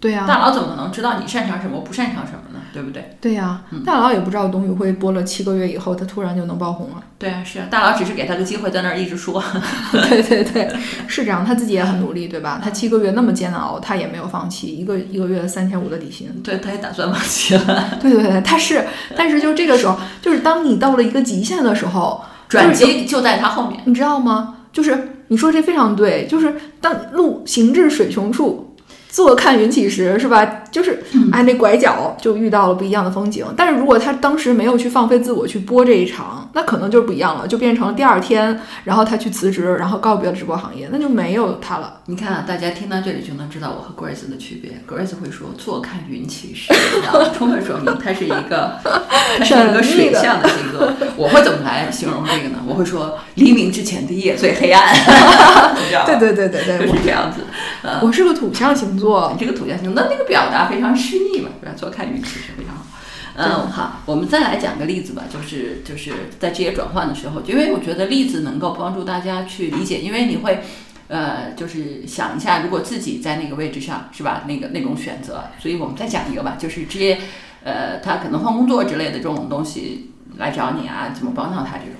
对呀、大佬怎么能知道你擅长什么，不擅长什么呢？对不对？对呀、嗯大佬也不知道董宇辉播了七个月以后，他突然就能爆红了。对啊，是啊，大佬只是给他个机会，在那儿一直说。对对对，是这样，他自己也很努力，对吧？他七个月那么煎熬，他也没有放弃，一个一个月三千五的底薪。对，他也打算放弃了。对对对，他是，但是就这个时候，就是当你到了一个极限的时候，转机就在他后面。你知道吗？就是你说这非常对，就是当路行至水穷处，坐看云起时，是吧？就是哎，那拐角就遇到了不一样的风景。但是如果他当时没有去放飞自我去播这一场，那可能就不一样了，就变成了第二天，然后他去辞职，然后告别了直播行业，那就没有他了。你看啊，大家听到这里就能知道我和 Grace 的区别。Grace 会说“坐看云起时”，然后充分说明他是一个，他是一个水象的星座。我会怎么来形容这个呢？我会说“黎明之前的夜最黑暗 ”。对对对对对，就是这样子。我是个土象星座，你这个土象星座，那那个表达非常诗意嘛，是吧？坐看云起是非常好。嗯，好，我们再来讲个例子吧，就是就是在职业转换的时候，因为我觉得例子能够帮助大家去理解，因为你会，呃，就是想一下，如果自己在那个位置上，是吧？那个那种选择，所以我们再讲一个吧，就是职业，呃，他可能换工作之类的这种东西来找你啊，怎么帮到他这种。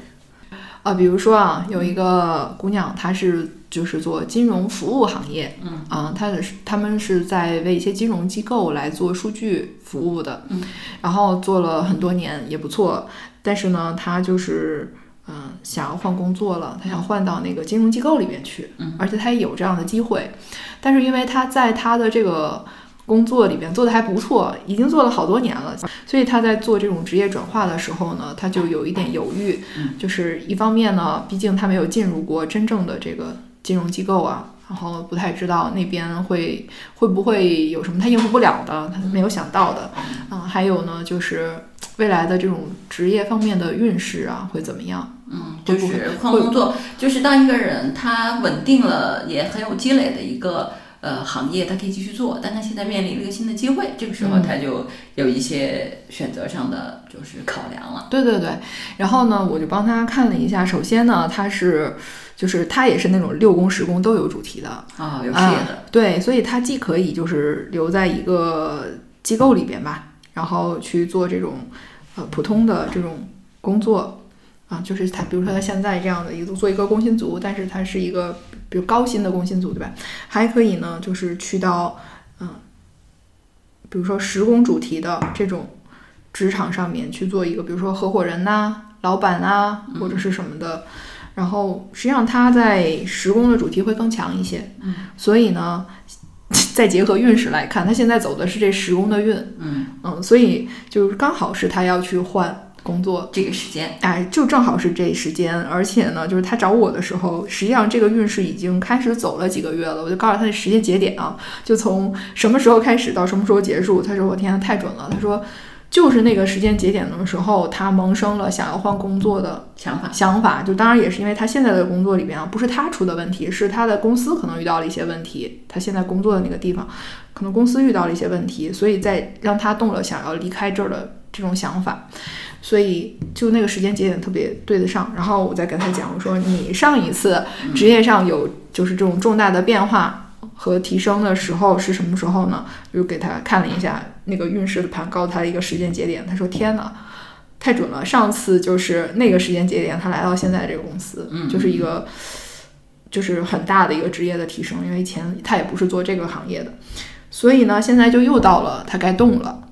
啊，比如说啊，有一个姑娘，她是就是做金融服务行业，嗯。啊，她的是他们是在为一些金融机构来做数据服务的，嗯，然后做了很多年也不错，但是呢，她就是嗯想要换工作了，她想换到那个金融机构里面去，嗯，而且她也有这样的机会，但是因为她在她的这个。工作里边做的还不错，已经做了好多年了，所以他在做这种职业转化的时候呢，他就有一点犹豫，就是一方面呢，毕竟他没有进入过真正的这个金融机构啊，然后不太知道那边会会不会有什么他应付不了的，他没有想到的，嗯，还有呢，就是未来的这种职业方面的运势啊会怎么样？嗯，就是换工作，就是当一个人他稳定了，也很有积累的一个。呃，行业他可以继续做，但他现在面临了一个新的机会，这个时候他就有一些选择上的就是考量了。对对对，然后呢，我就帮他看了一下，首先呢，他是就是他也是那种六宫十宫都有主题的啊，有事业的。对，所以他既可以就是留在一个机构里边吧，然后去做这种呃普通的这种工作。啊，就是他，比如说他现在这样的一个做一个工薪族，但是他是一个比如高薪的工薪族，对吧？还可以呢，就是去到嗯，比如说十工主题的这种职场上面去做一个，比如说合伙人呐、老板啊，或者是什么的。然后实际上他在十工的主题会更强一些，嗯，所以呢，再结合运势来看，他现在走的是这十宫的运，嗯嗯，所以就是刚好是他要去换。工作这个时间，哎，就正好是这时间，而且呢，就是他找我的时候，实际上这个运势已经开始走了几个月了。我就告诉他的时间节点啊，就从什么时候开始到什么时候结束。他说：“我天，太准了。”他说：“就是那个时间节点的时候，他萌生了想要换工作的想法。想法就当然也是因为他现在的工作里边啊，不是他出的问题，是他的公司可能遇到了一些问题。他现在工作的那个地方，可能公司遇到了一些问题，所以在让他动了想要离开这儿的这种想法。”所以就那个时间节点特别对得上，然后我再跟他讲，我说你上一次职业上有就是这种重大的变化和提升的时候是什么时候呢？就给他看了一下那个运势的盘，告诉他一个时间节点。他说：“天哪，太准了！上次就是那个时间节点，他来到现在这个公司，就是一个就是很大的一个职业的提升，因为以前他也不是做这个行业的，所以呢，现在就又到了他该动了。”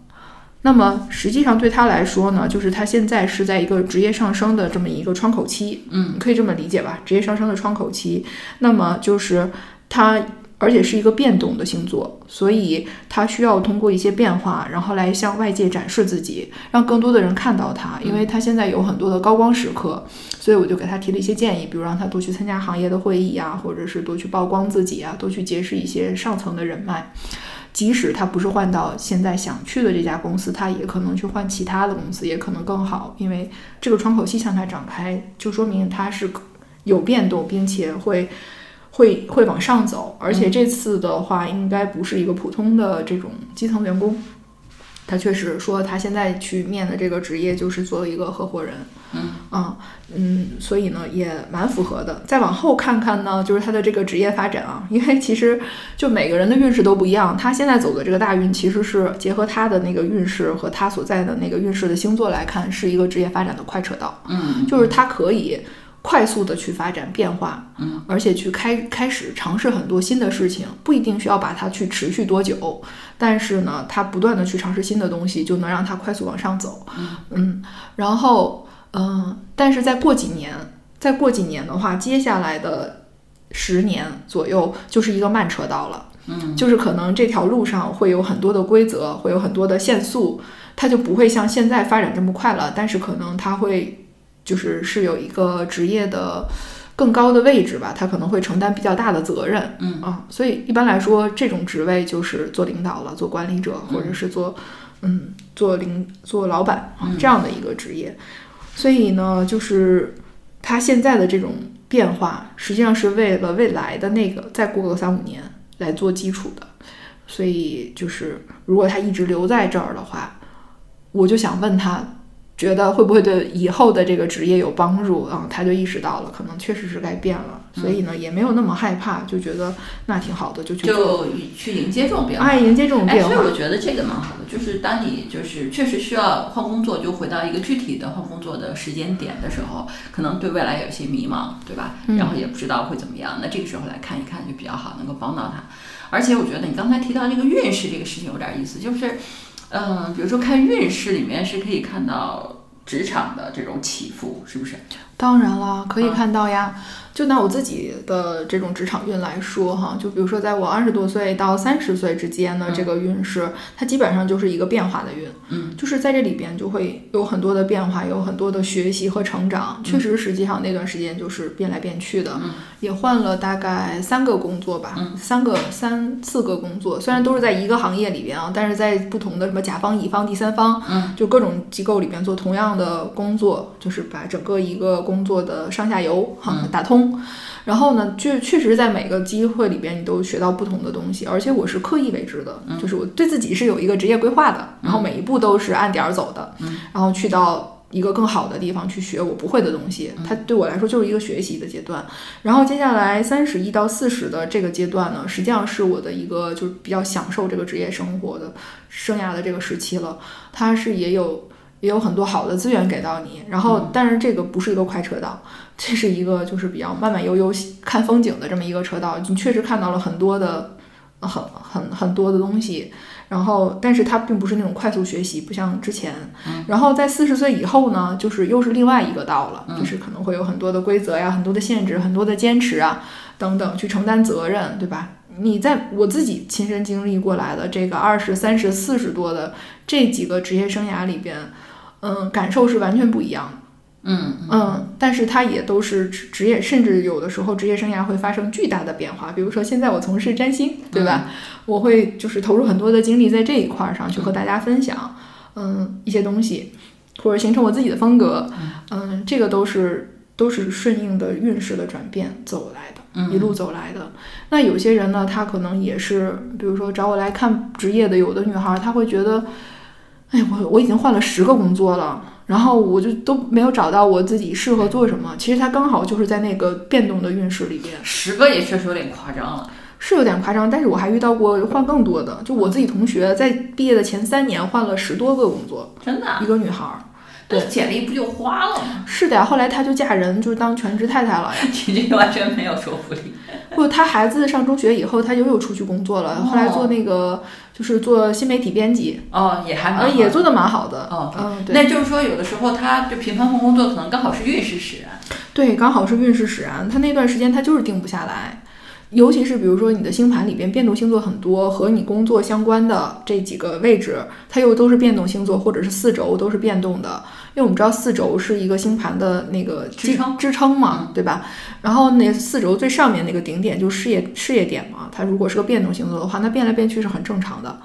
那么实际上对他来说呢，就是他现在是在一个职业上升的这么一个窗口期，嗯，可以这么理解吧？职业上升的窗口期，那么就是他，而且是一个变动的星座，所以他需要通过一些变化，然后来向外界展示自己，让更多的人看到他。因为他现在有很多的高光时刻，所以我就给他提了一些建议，比如让他多去参加行业的会议啊，或者是多去曝光自己啊，多去结识一些上层的人脉。即使他不是换到现在想去的这家公司，他也可能去换其他的公司，也可能更好。因为这个窗口期向他展开，就说明他是有变动，并且会会会往上走。而且这次的话，应该不是一个普通的这种基层员工。他确实说，他现在去面的这个职业就是做一个合伙人，嗯啊嗯，所以呢也蛮符合的。再往后看看呢，就是他的这个职业发展啊，因为其实就每个人的运势都不一样。他现在走的这个大运，其实是结合他的那个运势和他所在的那个运势的星座来看，是一个职业发展的快车道。嗯，就是他可以。快速的去发展变化，嗯，而且去开开始尝试很多新的事情，不一定需要把它去持续多久，但是呢，他不断的去尝试新的东西，就能让他快速往上走，嗯，然后，嗯，但是再过几年，再过几年的话，接下来的十年左右就是一个慢车道了，嗯，就是可能这条路上会有很多的规则，会有很多的限速，它就不会像现在发展这么快了。但是可能它会就是是有一个职业的更高的位置吧，他可能会承担比较大的责任。嗯啊，所以一般来说，这种职位就是做领导了，做管理者，或者是做嗯做领做老板啊这样的一个职业。所以呢，就是他现在的这种变化，实际上是为了未来的那个再过个三五年来做基础的。所以就是，如果他一直留在这儿的话，我就想问他，觉得会不会对以后的这个职业有帮助啊？他就意识到了，可能确实是该变了，所以呢，也没有那么害怕，就觉得那挺好的，就去，就去迎接这种变化。哎，迎接这种哎，变化所以。我觉得这个蛮好的，就是当你就是确实需要换工作，就回到一个具体的换工作的时间点的时候，可能对未来有些迷茫，对吧？嗯然后也不知道会怎么样，那这个时候来看一看就比较好，能够帮到他。而且我觉得你刚才提到这个运势这个事情有点意思，就是，嗯、比如说看运势里面是可以看到职场的这种起伏，是不是？当然了，可以嗯看到呀。就拿我自己的这种职场运来说哈，就比如说在我二十多岁到三十岁之间的这个运势，它基本上就是一个变化的运。嗯，就是在这里边就会有很多的变化，有很多的学习和成长。确实，实际上那段时间就是变来变去的，嗯也换了大概三个工作吧，三个三四个工作，虽然都是在一个行业里边啊，但是在不同的什么甲方、乙方、第三方，嗯，就各种机构里边做同样的工作，就是把整个一个工作的上下游哈、打通。然后呢，确确实在每个机会里边，你都学到不同的东西，而且我是刻意为之的，就是我对自己是有一个职业规划的，然后每一步都是按点儿走的，然后去到一个更好的地方去学我不会的东西，它对我来说就是一个学习的阶段。然后接下来三十一到四十的这个阶段呢，实际上是我的一个就是比较享受这个职业生活的生涯的这个时期了，它是也有。也有很多好的资源给到你，然后但是这个不是一个快车道，这是一个就是比较慢慢悠悠看风景的这么一个车道，你确实看到了很多的很很很多的东西，然后但是它并不是那种快速学习，不像之前。然后在四十岁以后呢，就是又是另外一个道了，就是可能会有很多的规则呀、很多的限制、很多的坚持啊等等，去承担责任，对吧？你在我自己亲身经历过来的这个二十三十四十多的这几个职业生涯里边，嗯，感受是完全不一样的。嗯嗯，但是它也都是职职业，甚至有的时候职业生涯会发生巨大的变化。比如说现在我从事占星，对吧？我会就是投入很多的精力在这一块儿上去和大家分享，嗯，一些东西，或者形成我自己的风格，嗯，这个都是都是顺应的运势的转变走来的，一路走来的。那有些人呢，他可能也是，比如说找我来看职业的，有的女孩儿她会觉得，哎，我我已经换了十个工作了。然后我就都没有找到我自己适合做什么。其实他刚好就是在那个变动的运势里边，十个也确实有点夸张了。是有点夸张。但是我还遇到过换更多的，就我自己同学在毕业的前三年换了十多个工作，真的啊、一个女孩儿。那简历不就花了吗？是的呀，后来她就嫁人，就当全职太太了呀。你这个完全没有说服力。不，她孩子上中学以后，她就又出去工作了，后来做那个就是做新媒体编辑，哦，也还好也做的蛮好的。哦，嗯，对。那就是说，有的时候他就频繁换工作，可能刚好是运势使然。对，刚好是运势使然，他那段时间他就是定不下来，尤其是比如说你的星盘里边变动星座很多，和你工作相关的这几个位置，它又都是变动星座，或者是四轴都是变动的。因为我们知道四轴是一个星盘的那个支撑支撑嘛，对吧？然后那四轴最上面那个顶点就是事业事业点嘛，它如果是个变动星座的话，那变来变去是很正常的。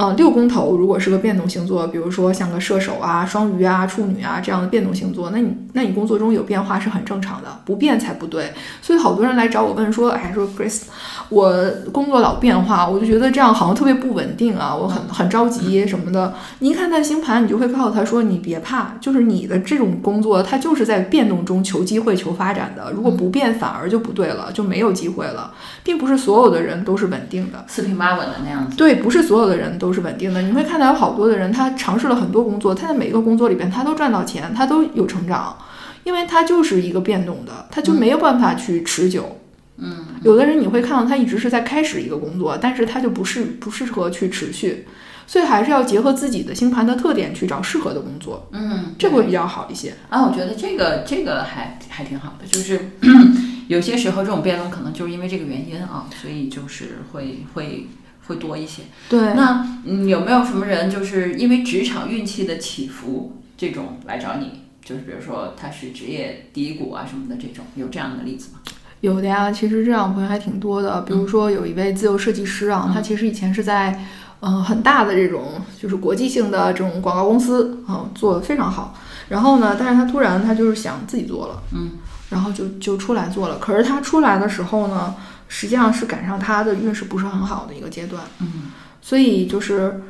嗯，六宫头如果是个变动星座，比如说像个射手啊、双鱼啊、处女啊这样的变动星座，那你那你工作中有变化是很正常的，不变才不对。所以好多人来找我问说，哎，说 Chris，我工作老变化，我就觉得这样好像特别不稳定啊，我很很着急什么的。你一看他星盘，你就会告诉他说，你别怕，就是你的这种工作，它就是在变动中求机会、求发展的。如果不变，反而就不对了，就没有机会了，并不是所有的人都是稳定的。四平八稳的那样子。对，不是所有的人都是稳定的。你会看到有好多的人，他尝试了很多工作，他在每一个工作里边他都赚到钱，他都有成长，因为他就是一个变动的，他就没有办法去持久。嗯，有的人你会看到他一直是在开始一个工作，但是他就不是不适合去持续，所以还是要结合自己的星盘的特点去找适合的工作，嗯，这会比较好一些。啊，我觉得这个这个还还挺好的，就是 有些时候这种变动可能就是因为这个原因啊，所以就是会会会多一些。对，那嗯，有没有什么人就是因为职场运气的起伏这种来找你？就是比如说他是职业低谷啊什么的这种，有这样的例子吗？有的呀，其实这样朋友还挺多的。比如说有一位自由设计师啊，他其实以前是在嗯很大的这种就是国际性的这种广告公司啊做的非常好。然后呢，但是他突然他就是想自己做了，嗯，然后就就出来做了。可是他出来的时候呢，实际上是赶上他的运势不是很好的一个阶段，嗯，所以就是。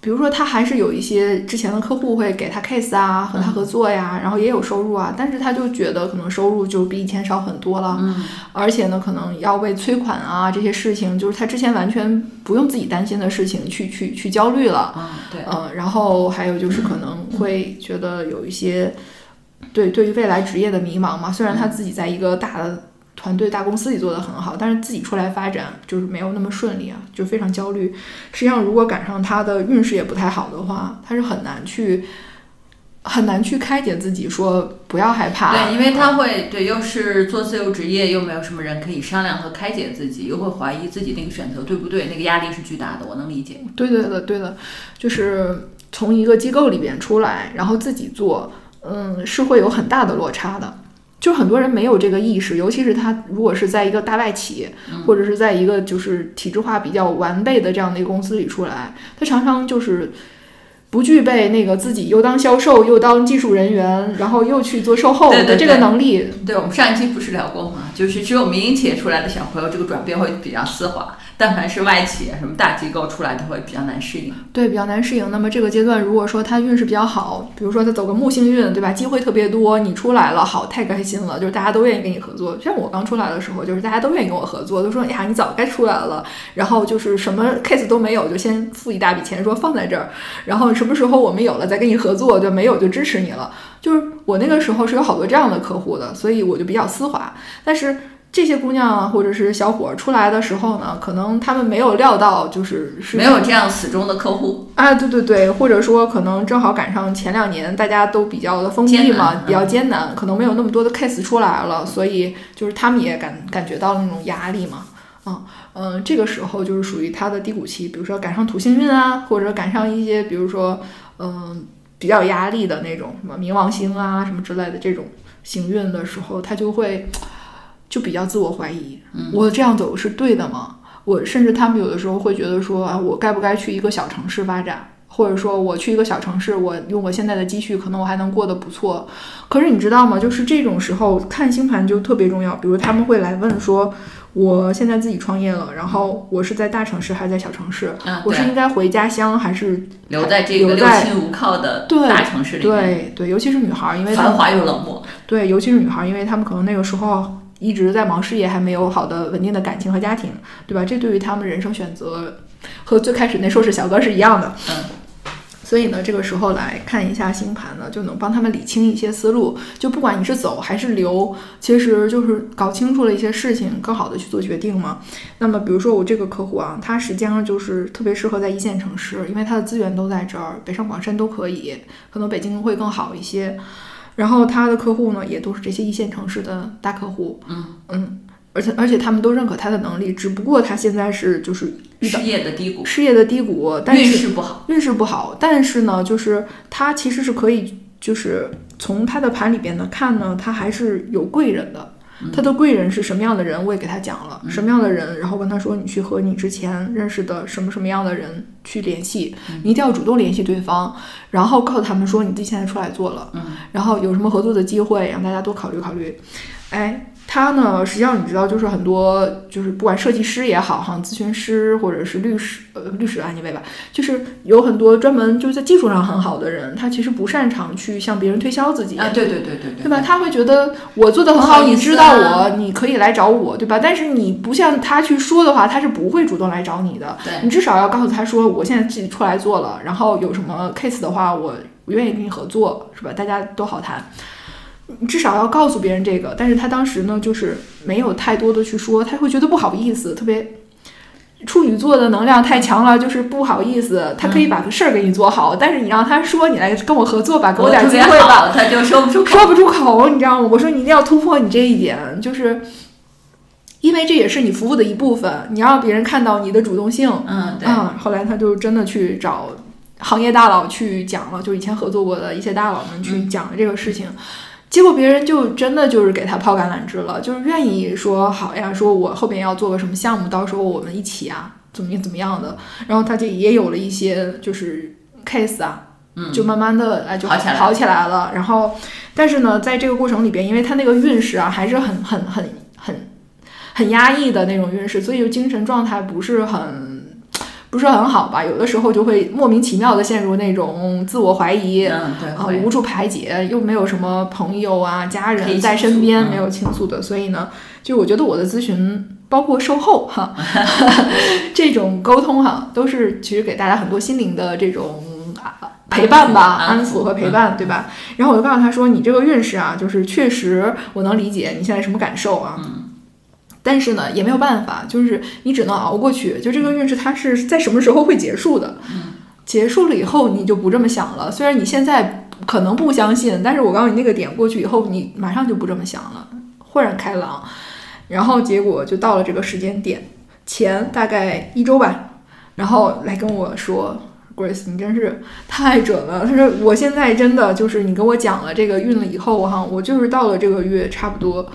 比如说，他还是有一些之前的客户会给他 case 啊，和他合作呀，然后也有收入啊，但是他就觉得可能收入就比以前少很多了，嗯，而且呢，可能要为催款啊这些事情，就是他之前完全不用自己担心的事情去去去焦虑了，嗯，对，嗯，然后还有就是可能会觉得有一些对对于未来职业的迷茫嘛，虽然他自己在一个大的。团队大公司里做的很好，但是自己出来发展就是没有那么顺利啊，就非常焦虑。实际上，如果赶上他的运势也不太好的话，他是很难去很难去开解自己，说不要害怕。对，因为他会对，又是做自由职业，又没有什么人可以商量和开解自己，又会怀疑自己那个选择对不对，那个压力是巨大的，我能理解。对对的，对的，就是从一个机构里边出来，然后自己做，嗯，是会有很大的落差的。就很多人没有这个意识，尤其是他如果是在一个大外企，或者是在一个就是体制化比较完备的这样的一个公司里出来，他常常就是不具备那个自己又当销售又当技术人员，然后又去做售后的这个能力。对，我们上一期不是聊过吗？就是只有民营企业出来的小朋友，这个转变会比较丝滑。但凡是外企什么大机构出来，都会比较难适应。对，比较难适应。那么这个阶段，如果说他运势比较好，比如说他走个木星运，对吧？机会特别多，你出来了，好，太开心了，就是大家都愿意跟你合作。像我刚出来的时候，就是大家都愿意跟我合作，都说呀，你早该出来了。然后就是什么 case 都没有，就先付一大笔钱，说放在这儿，然后什么时候我们有了再跟你合作，就没有就支持你了。就是我那个时候是有好多这样的客户的，所以我就比较丝滑。但是。这些姑娘啊，或者是小伙出来的时候呢，可能他们没有料到，就是没有这样死忠的客户啊，对对对，或者说可能正好赶上前两年大家都比较的封闭嘛，比较艰难，可能没有那么多的 case 出来了，所以就是他们也感感觉到了那种压力嘛，嗯嗯，这个时候就是属于他的低谷期，比如说赶上土星运啊，或者赶上一些比如说嗯比较压力的那种什么冥王星啊什么之类的这种行运的时候，他就会。就比较自我怀疑，我这样走是对的吗？我甚至他们有的时候会觉得说啊，我该不该去一个小城市发展？或者说我去一个小城市，我用我现在的积蓄，可能我还能过得不错。可是你知道吗？就是这种时候看星盘就特别重要。比如他们会来问说，我现在自己创业了，然后我是在大城市还是在小城市？我是应该回家乡还是留在这个六亲无靠的大城市里？对对，尤其是女孩，因为繁华又冷漠。对，尤其是女孩，因为她们可能那个时候。一直在忙事业，还没有好的稳定的感情和家庭，对吧？这对于他们人生选择和最开始那硕士小哥是一样的。嗯，所以呢，这个时候来看一下星盘呢，就能帮他们理清一些思路。就不管你是走还是留，其实就是搞清楚了一些事情，更好的去做决定嘛。那么，比如说我这个客户啊，他实际上就是特别适合在一线城市，因为他的资源都在这儿，北上广深都可以，可能北京会更好一些。然后他的客户呢，也都是这些一线城市的大客户，嗯。嗯，而且而且他们都认可他的能力，只不过他现在是就是事业的低谷，事业的低谷，但是运势不好，运势不好，但是呢，就是他其实是可以，就是从他的盘里边呢看呢，他还是有贵人的。他的贵人是什么样的人，我也给他讲了。什么样的人，然后跟他说，你去和你之前认识的什么什么样的人去联系，你一定要主动联系对方，然后告诉他们说你自己现在出来做了，然后有什么合作的机会，让大家多考虑考虑，哎。他呢，实际上你知道，就是很多，就是不管设计师也好，哈，咨询师或者是律师，呃，律师啊，你位吧，就是有很多专门就是在技术上很好的人，他其实不擅长去向别人推销自己啊，对对对对对，对吧？他会觉得我做的很好，你知道我，你可以来找我，对吧？但是你不像他去说的话，他是不会主动来找你的。对，你至少要告诉他说，我现在自己出来做了，然后有什么 case 的话，我我愿意跟你合作，是吧？大家都好谈。你至少要告诉别人这个，但是他当时呢，就是没有太多的去说，他会觉得不好意思，特别处女座的能量太强了，就是不好意思，他可以把个事儿给你做好，但是你让他说你来跟我合作吧，给我点机会吧，他就说不出 说不出口，你知道吗？我说你一定要突破你这一点，就是因为这也是你服务的一部分，你让别人看到你的主动性。嗯，对。啊，后来他就真的去找行业大佬去讲了，就以前合作过的一些大佬们去讲了这个事情。结果别人就真的就是给他抛橄榄枝了，就是愿意说好呀，说我后边要做个什么项目，到时候我们一起啊，怎么怎么样的。然后他就也有了一些就是 case 啊，就慢慢的哎就好起来了。然后，但是呢，在这个过程里边，因为他那个运势啊还是很很很很很压抑的那种运势，所以就精神状态不是很。不是很好吧？有的时候就会莫名其妙的陷入那种自我怀疑，啊，无助排解，又没有什么朋友啊、家人在身边，没有倾诉的。所以呢，就我觉得我的咨询，包括售后哈，这种沟通哈，都是其实给大家很多心灵的这种陪伴吧，安抚和陪伴，对吧？然后我就告诉他说，你这个运势啊，就是确实我能理解你现在什么感受啊。但是呢，也没有办法，就是你只能熬过去。就这个运势，它是在什么时候会结束的？结束了以后，你就不这么想了。虽然你现在可能不相信，但是我告诉你，那个点过去以后，你马上就不这么想了，豁然开朗。然后结果就到了这个时间点前大概一周吧，然后来跟我说，Grace，你真是太准了。他说，我现在真的就是你跟我讲了这个运了以后哈，我就是到了这个月差不多。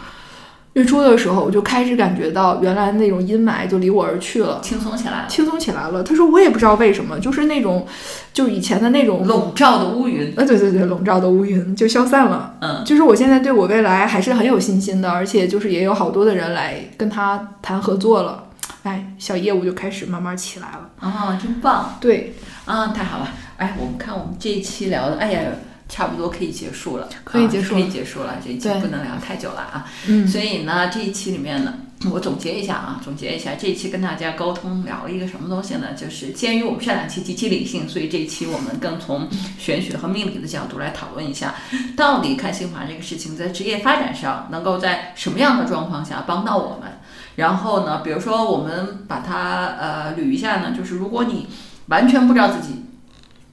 日出的时候，我就开始感觉到原来那种阴霾就离我而去了，轻松起来了，轻松起来了。他说我也不知道为什么，就是那种，就以前的那种笼罩的乌云，呃，对对对，笼罩的乌云就消散了。嗯，就是我现在对我未来还是很有信心的，而且就是也有好多的人来跟他谈合作了，哎，小业务就开始慢慢起来了。啊，真棒！对，啊，太好了。哎，我们看我们这一期聊的，哎呀。差不多可以结束了，可以结束，可以结束了。这一期不能聊太久了啊。嗯。所以呢，这一期里面呢，我总结一下啊，总结一下这一期跟大家沟通聊了一个什么东西呢？就是鉴于我们上两期极其理性，所以这一期我们更从玄学和命理的角度来讨论一下，到底看星盘这个事情在职业发展上能够在什么样的状况下帮到我们？然后呢，比如说我们把它呃捋一下呢，就是如果你完全不知道自己。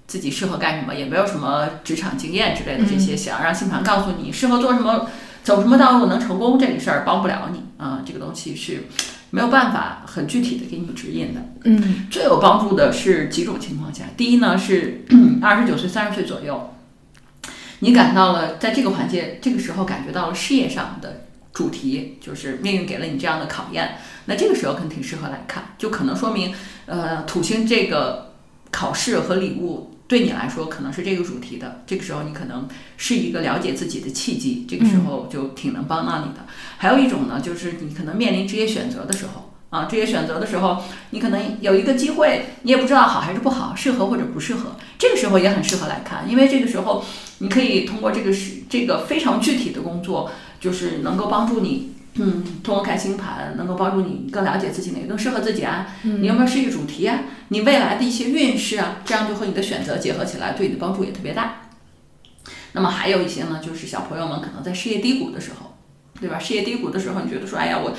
自己适合干什么，也没有什么职场经验之类的这些，想让星盘告诉你适合做什么，走什么道路能成功，这个事儿帮不了你啊。这个东西是没有办法很具体的给你指引的。嗯，最有帮助的是几种情况下，第一呢是二十九岁、三十岁左右，你感到了在这个环节、这个时候感觉到了事业上的主题，就是命运给了你这样的考验，那这个时候肯定适合来看，就可能说明呃土星这个考试和礼物。对你来说可能是这个主题的，这个时候你可能是一个了解自己的契机，这个时候就挺能帮到你的。还有一种呢，就是你可能面临职业选择的时候啊，职业选择的时候，你可能有一个机会，你也不知道好还是不好，适合或者不适合，这个时候也很适合来看，因为这个时候你可以通过这个是这个非常具体的工作，就是能够帮助你。嗯，通过看星盘能够帮助你更了解自己哪个更适合自己啊？你有没有事业主题啊？你未来的一些运势啊？这样就和你的选择结合起来，对你的帮助也特别大。那么还有一些呢，就是小朋友们可能在事业低谷的时候，对吧？事业低谷的时候，你觉得说，哎呀，我。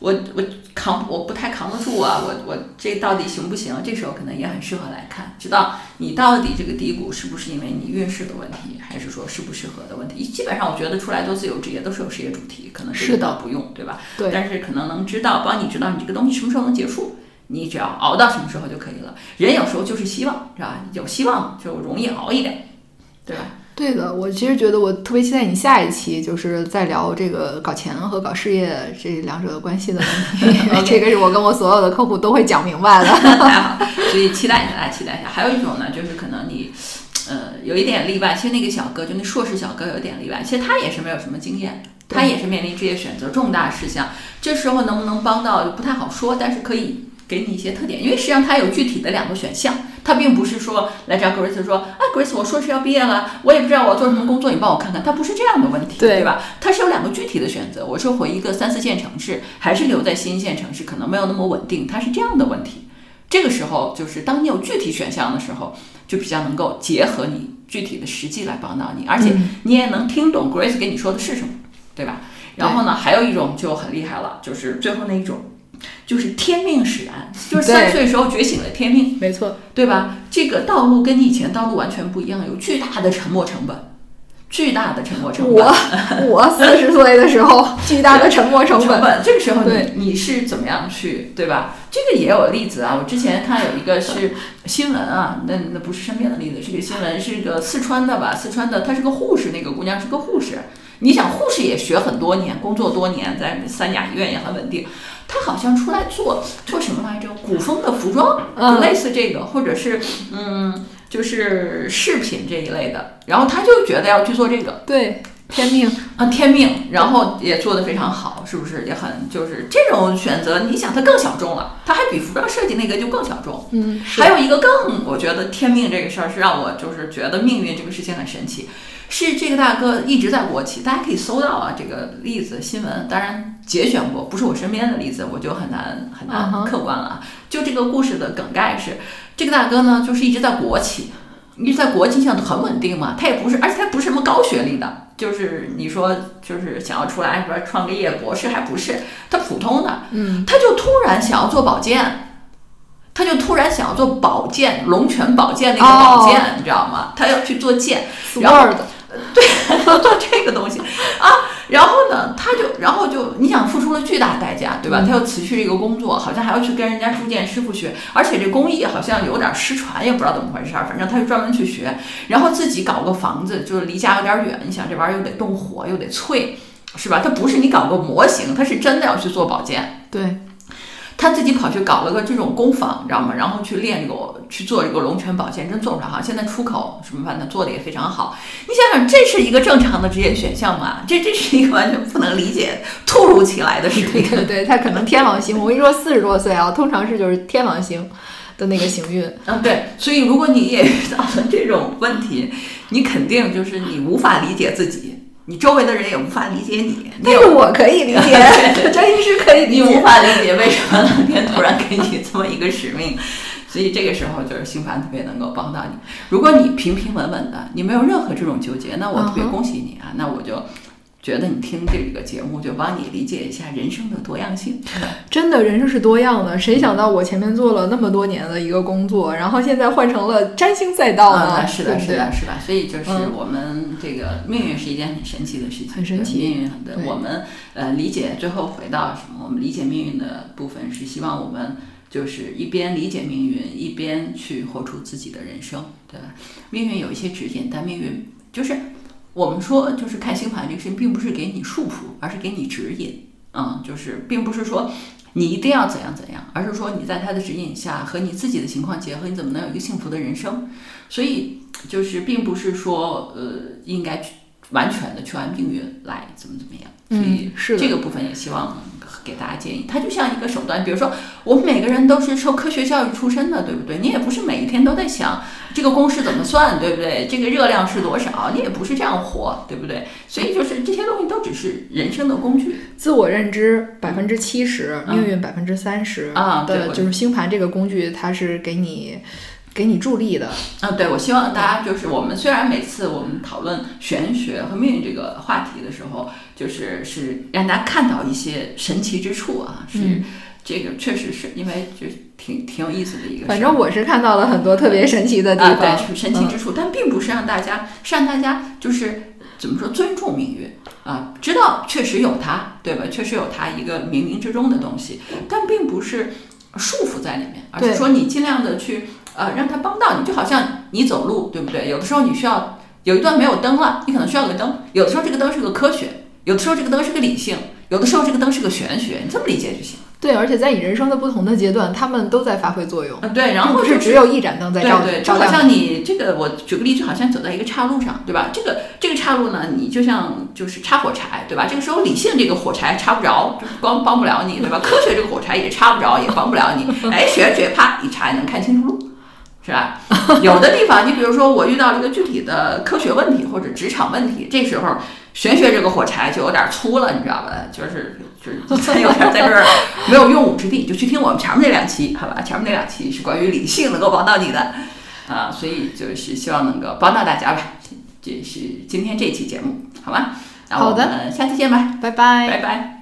我我扛我不太扛得住啊，我我这到底行不行？这时候可能也很适合来看，知道你到底这个低谷是不是因为你运势的问题，还是说适不适合的问题？基本上我觉得出来做自由职业都是有事业主题，可能是倒不用，对吧？对。但是可能能知道，帮你知道你这个东西什么时候能结束，你只要熬到什么时候就可以了。人有时候就是希望，是吧？有希望就容易熬一点，对吧？对的，我其实觉得我特别期待你下一期，就是在聊这个搞钱和搞事业这两者的关系的问题。这个是我跟我所有的客户都会讲明白的。太好，所以期待一下，大家期待一下。还有一种呢，就是可能你，呃，有一点例外。其实那个小哥，就那硕士小哥有点例外。其实他也是没有什么经验，他也是面临职业选择重大事项。这时候能不能帮到不太好说，但是可以给你一些特点，因为实际上它有具体的两个选项。它并不是说来找 Grace 说，啊，Grace，我硕士要毕业了，我也不知道我要做什么工作，你帮我看看。它不是这样的问题，对吧？它是有两个具体的选择，我是回一个三四线城市，还是留在新一线城市，可能没有那么稳定。它是这样的问题。这个时候，就是当你有具体选项的时候，就比较能够结合你具体的实际来帮到你，而且你也能听懂 Grace 给你说的是什么，对吧？然后呢，还有一种就很厉害了，就是最后那一种。就是天命使然，就是三岁时候觉醒了天命，没错，对吧？这个道路跟你以前道路完全不一样，有巨大的沉没成本。巨大的沉没成本。我我四十岁的时候，巨大的沉没成本。成本，这个时候你你是怎么样去，对吧？这个也有例子啊。我之前看有一个是新闻啊，那那不是身边的例子，是个新闻，是个四川的吧？四川的，她是个护士，那个姑娘是个护士。你想，护士也学很多年，工作多年，在三甲医院也很稳定。她好像出来做做什么来着？古风的服装，嗯就类似这个，或者是嗯，就是饰品这一类的。然后他就觉得要去做这个，对，天命。啊，天命，然后也做得非常好，是不是？也很就是这种选择，你想它更小众了，它还比服装设计那个就更小众。嗯，还有一个更，我觉得天命这个事儿是让我就是觉得命运这个事情很神奇，是这个大哥一直在国企，大家可以搜到啊这个例子新闻，当然节选过，不是我身边的例子，我就很难很难客观了啊。就这个故事的梗概是，这个大哥呢就是一直在国企，一直在国企上很稳定嘛，他也不是，而且他不是什么高学历的，就是你说就是想要出来说创个业，博士还不是，他普通的，嗯，他就突然想要做保健。他就突然想要做保健，龙泉保健那个保健，你知道吗？他要去做健，然后 Sword 做这个东西啊，然后呢，他就，然后就，你想付出了巨大代价，对吧？他要辞去这个工作，好像还要去跟人家铸剑师傅学，而且这工艺好像有点失传，也不知道怎么回事儿，反正他就专门去学，然后自己搞个房子，就是离家有点远，你想这玩意儿又得动火，又得淬，是吧？它不是你搞个模型，它是真的要去做保健。对，他自己跑去搞了个这种工坊，你知道吗？然后去练这个，去做这个龙泉保健，真做出来哈，现在出口什么反正做的也非常好。你想想，这是一个正常的职业选项吗？这这是一个完全不能理解、突如其来的事情。对对对，他可能天王星。我跟你说，四十多岁啊，通常是就是天王星的那个行运。嗯，对，所以如果你也遇到了这种问题，你肯定就是你无法理解自己，你周围的人也无法理解你，但是我可以理解，张医师可以理你无。法理解为什么老天突然给你这么一个使命，所以这个时候就是星盘特别能够帮到你。如果你平平稳稳的，你没有任何这种纠结，那我特别恭喜你啊！那我就觉得你听这个节目就帮你理解一下人生的多样性。真的，人生是多样的。谁想到我前面做了那么多年的一个工作，然后现在换成了占星赛道呢？啊，是的，是的，是吧？所以就是嗯我们这个命运是一件很神奇的事情，很神奇对命运我们呃理解，最后回到什么？我们理解命运的部分是希望我们就是一边理解命运，一边去活出自己的人生，对吧？命运有一些指引，但命运就是我们说就是看星盘这个事情，并不是给你束缚，而是给你指引。嗯，就是并不是说你一定要怎样怎样，而是说你在他的指引下和你自己的情况结合，你怎么能有一个幸福的人生？所以就是并不是说呃应该去完全的去按命运来怎么怎么样。所以嗯，是的这个部分也希望给大家建议，它就像一个手段。比如说，我们每个人都是受科学教育出身的，对不对？你也不是每一天都在想这个公式怎么算，对不对？这个热量是多少，你也不是这样活，对不对？所以就是这些东西都只是人生的工具。自我认知百分之七十，嗯命运百分之三十啊对，就是星盘这个工具，它是给你给你助力的。啊，对，我希望大家就是我们虽然每次我们讨论玄学和命运这个话题的时候，就是是让大家看到一些神奇之处啊，是、嗯这个确实是因为就是挺挺有意思的一个。反正我是看到了很多特别神奇的地啊，方。对，是神奇之处，但并不是让大家是让大家就是怎么说尊重命运啊，知道确实有它，对吧？确实有它一个冥冥之中的东西，但并不是束缚在里面，而是说你尽量的去呃让他帮到你，就好像你走路，对不对？有的时候你需要有一段没有灯了，你可能需要个灯，有的时候这个灯是个科学，有的时候这个灯是个理性，有的时候这个灯是个玄学，你这么理解就行。对，而且在你人生的不同的阶段，他们都在发挥作用，嗯，对，然后就是只有一盏灯在照对对，就好像你这个，我举个例子，好像走在一个岔路上，对吧？这个这个岔路呢，你就像就是插火柴，对吧？这个时候理性这个火柴插不着，就是光帮不了你，对吧？科学这个火柴也插不着，也帮不了你。哎，玄学啪一插也能看清楚路，是吧？有的地方，你比如说我遇到了一个具体的科学问题或者职场问题，这时候玄学这个火柴就有点粗了，你知道吧？就是就是 有点在这儿没有用武之地，就去听我们前面那两期，好吧？前面那两期是关于理性能够帮到你的啊，所以就是希望能够帮到大家吧。这是今天这期节目，好吗？那我好的们下期见吧，拜拜拜拜。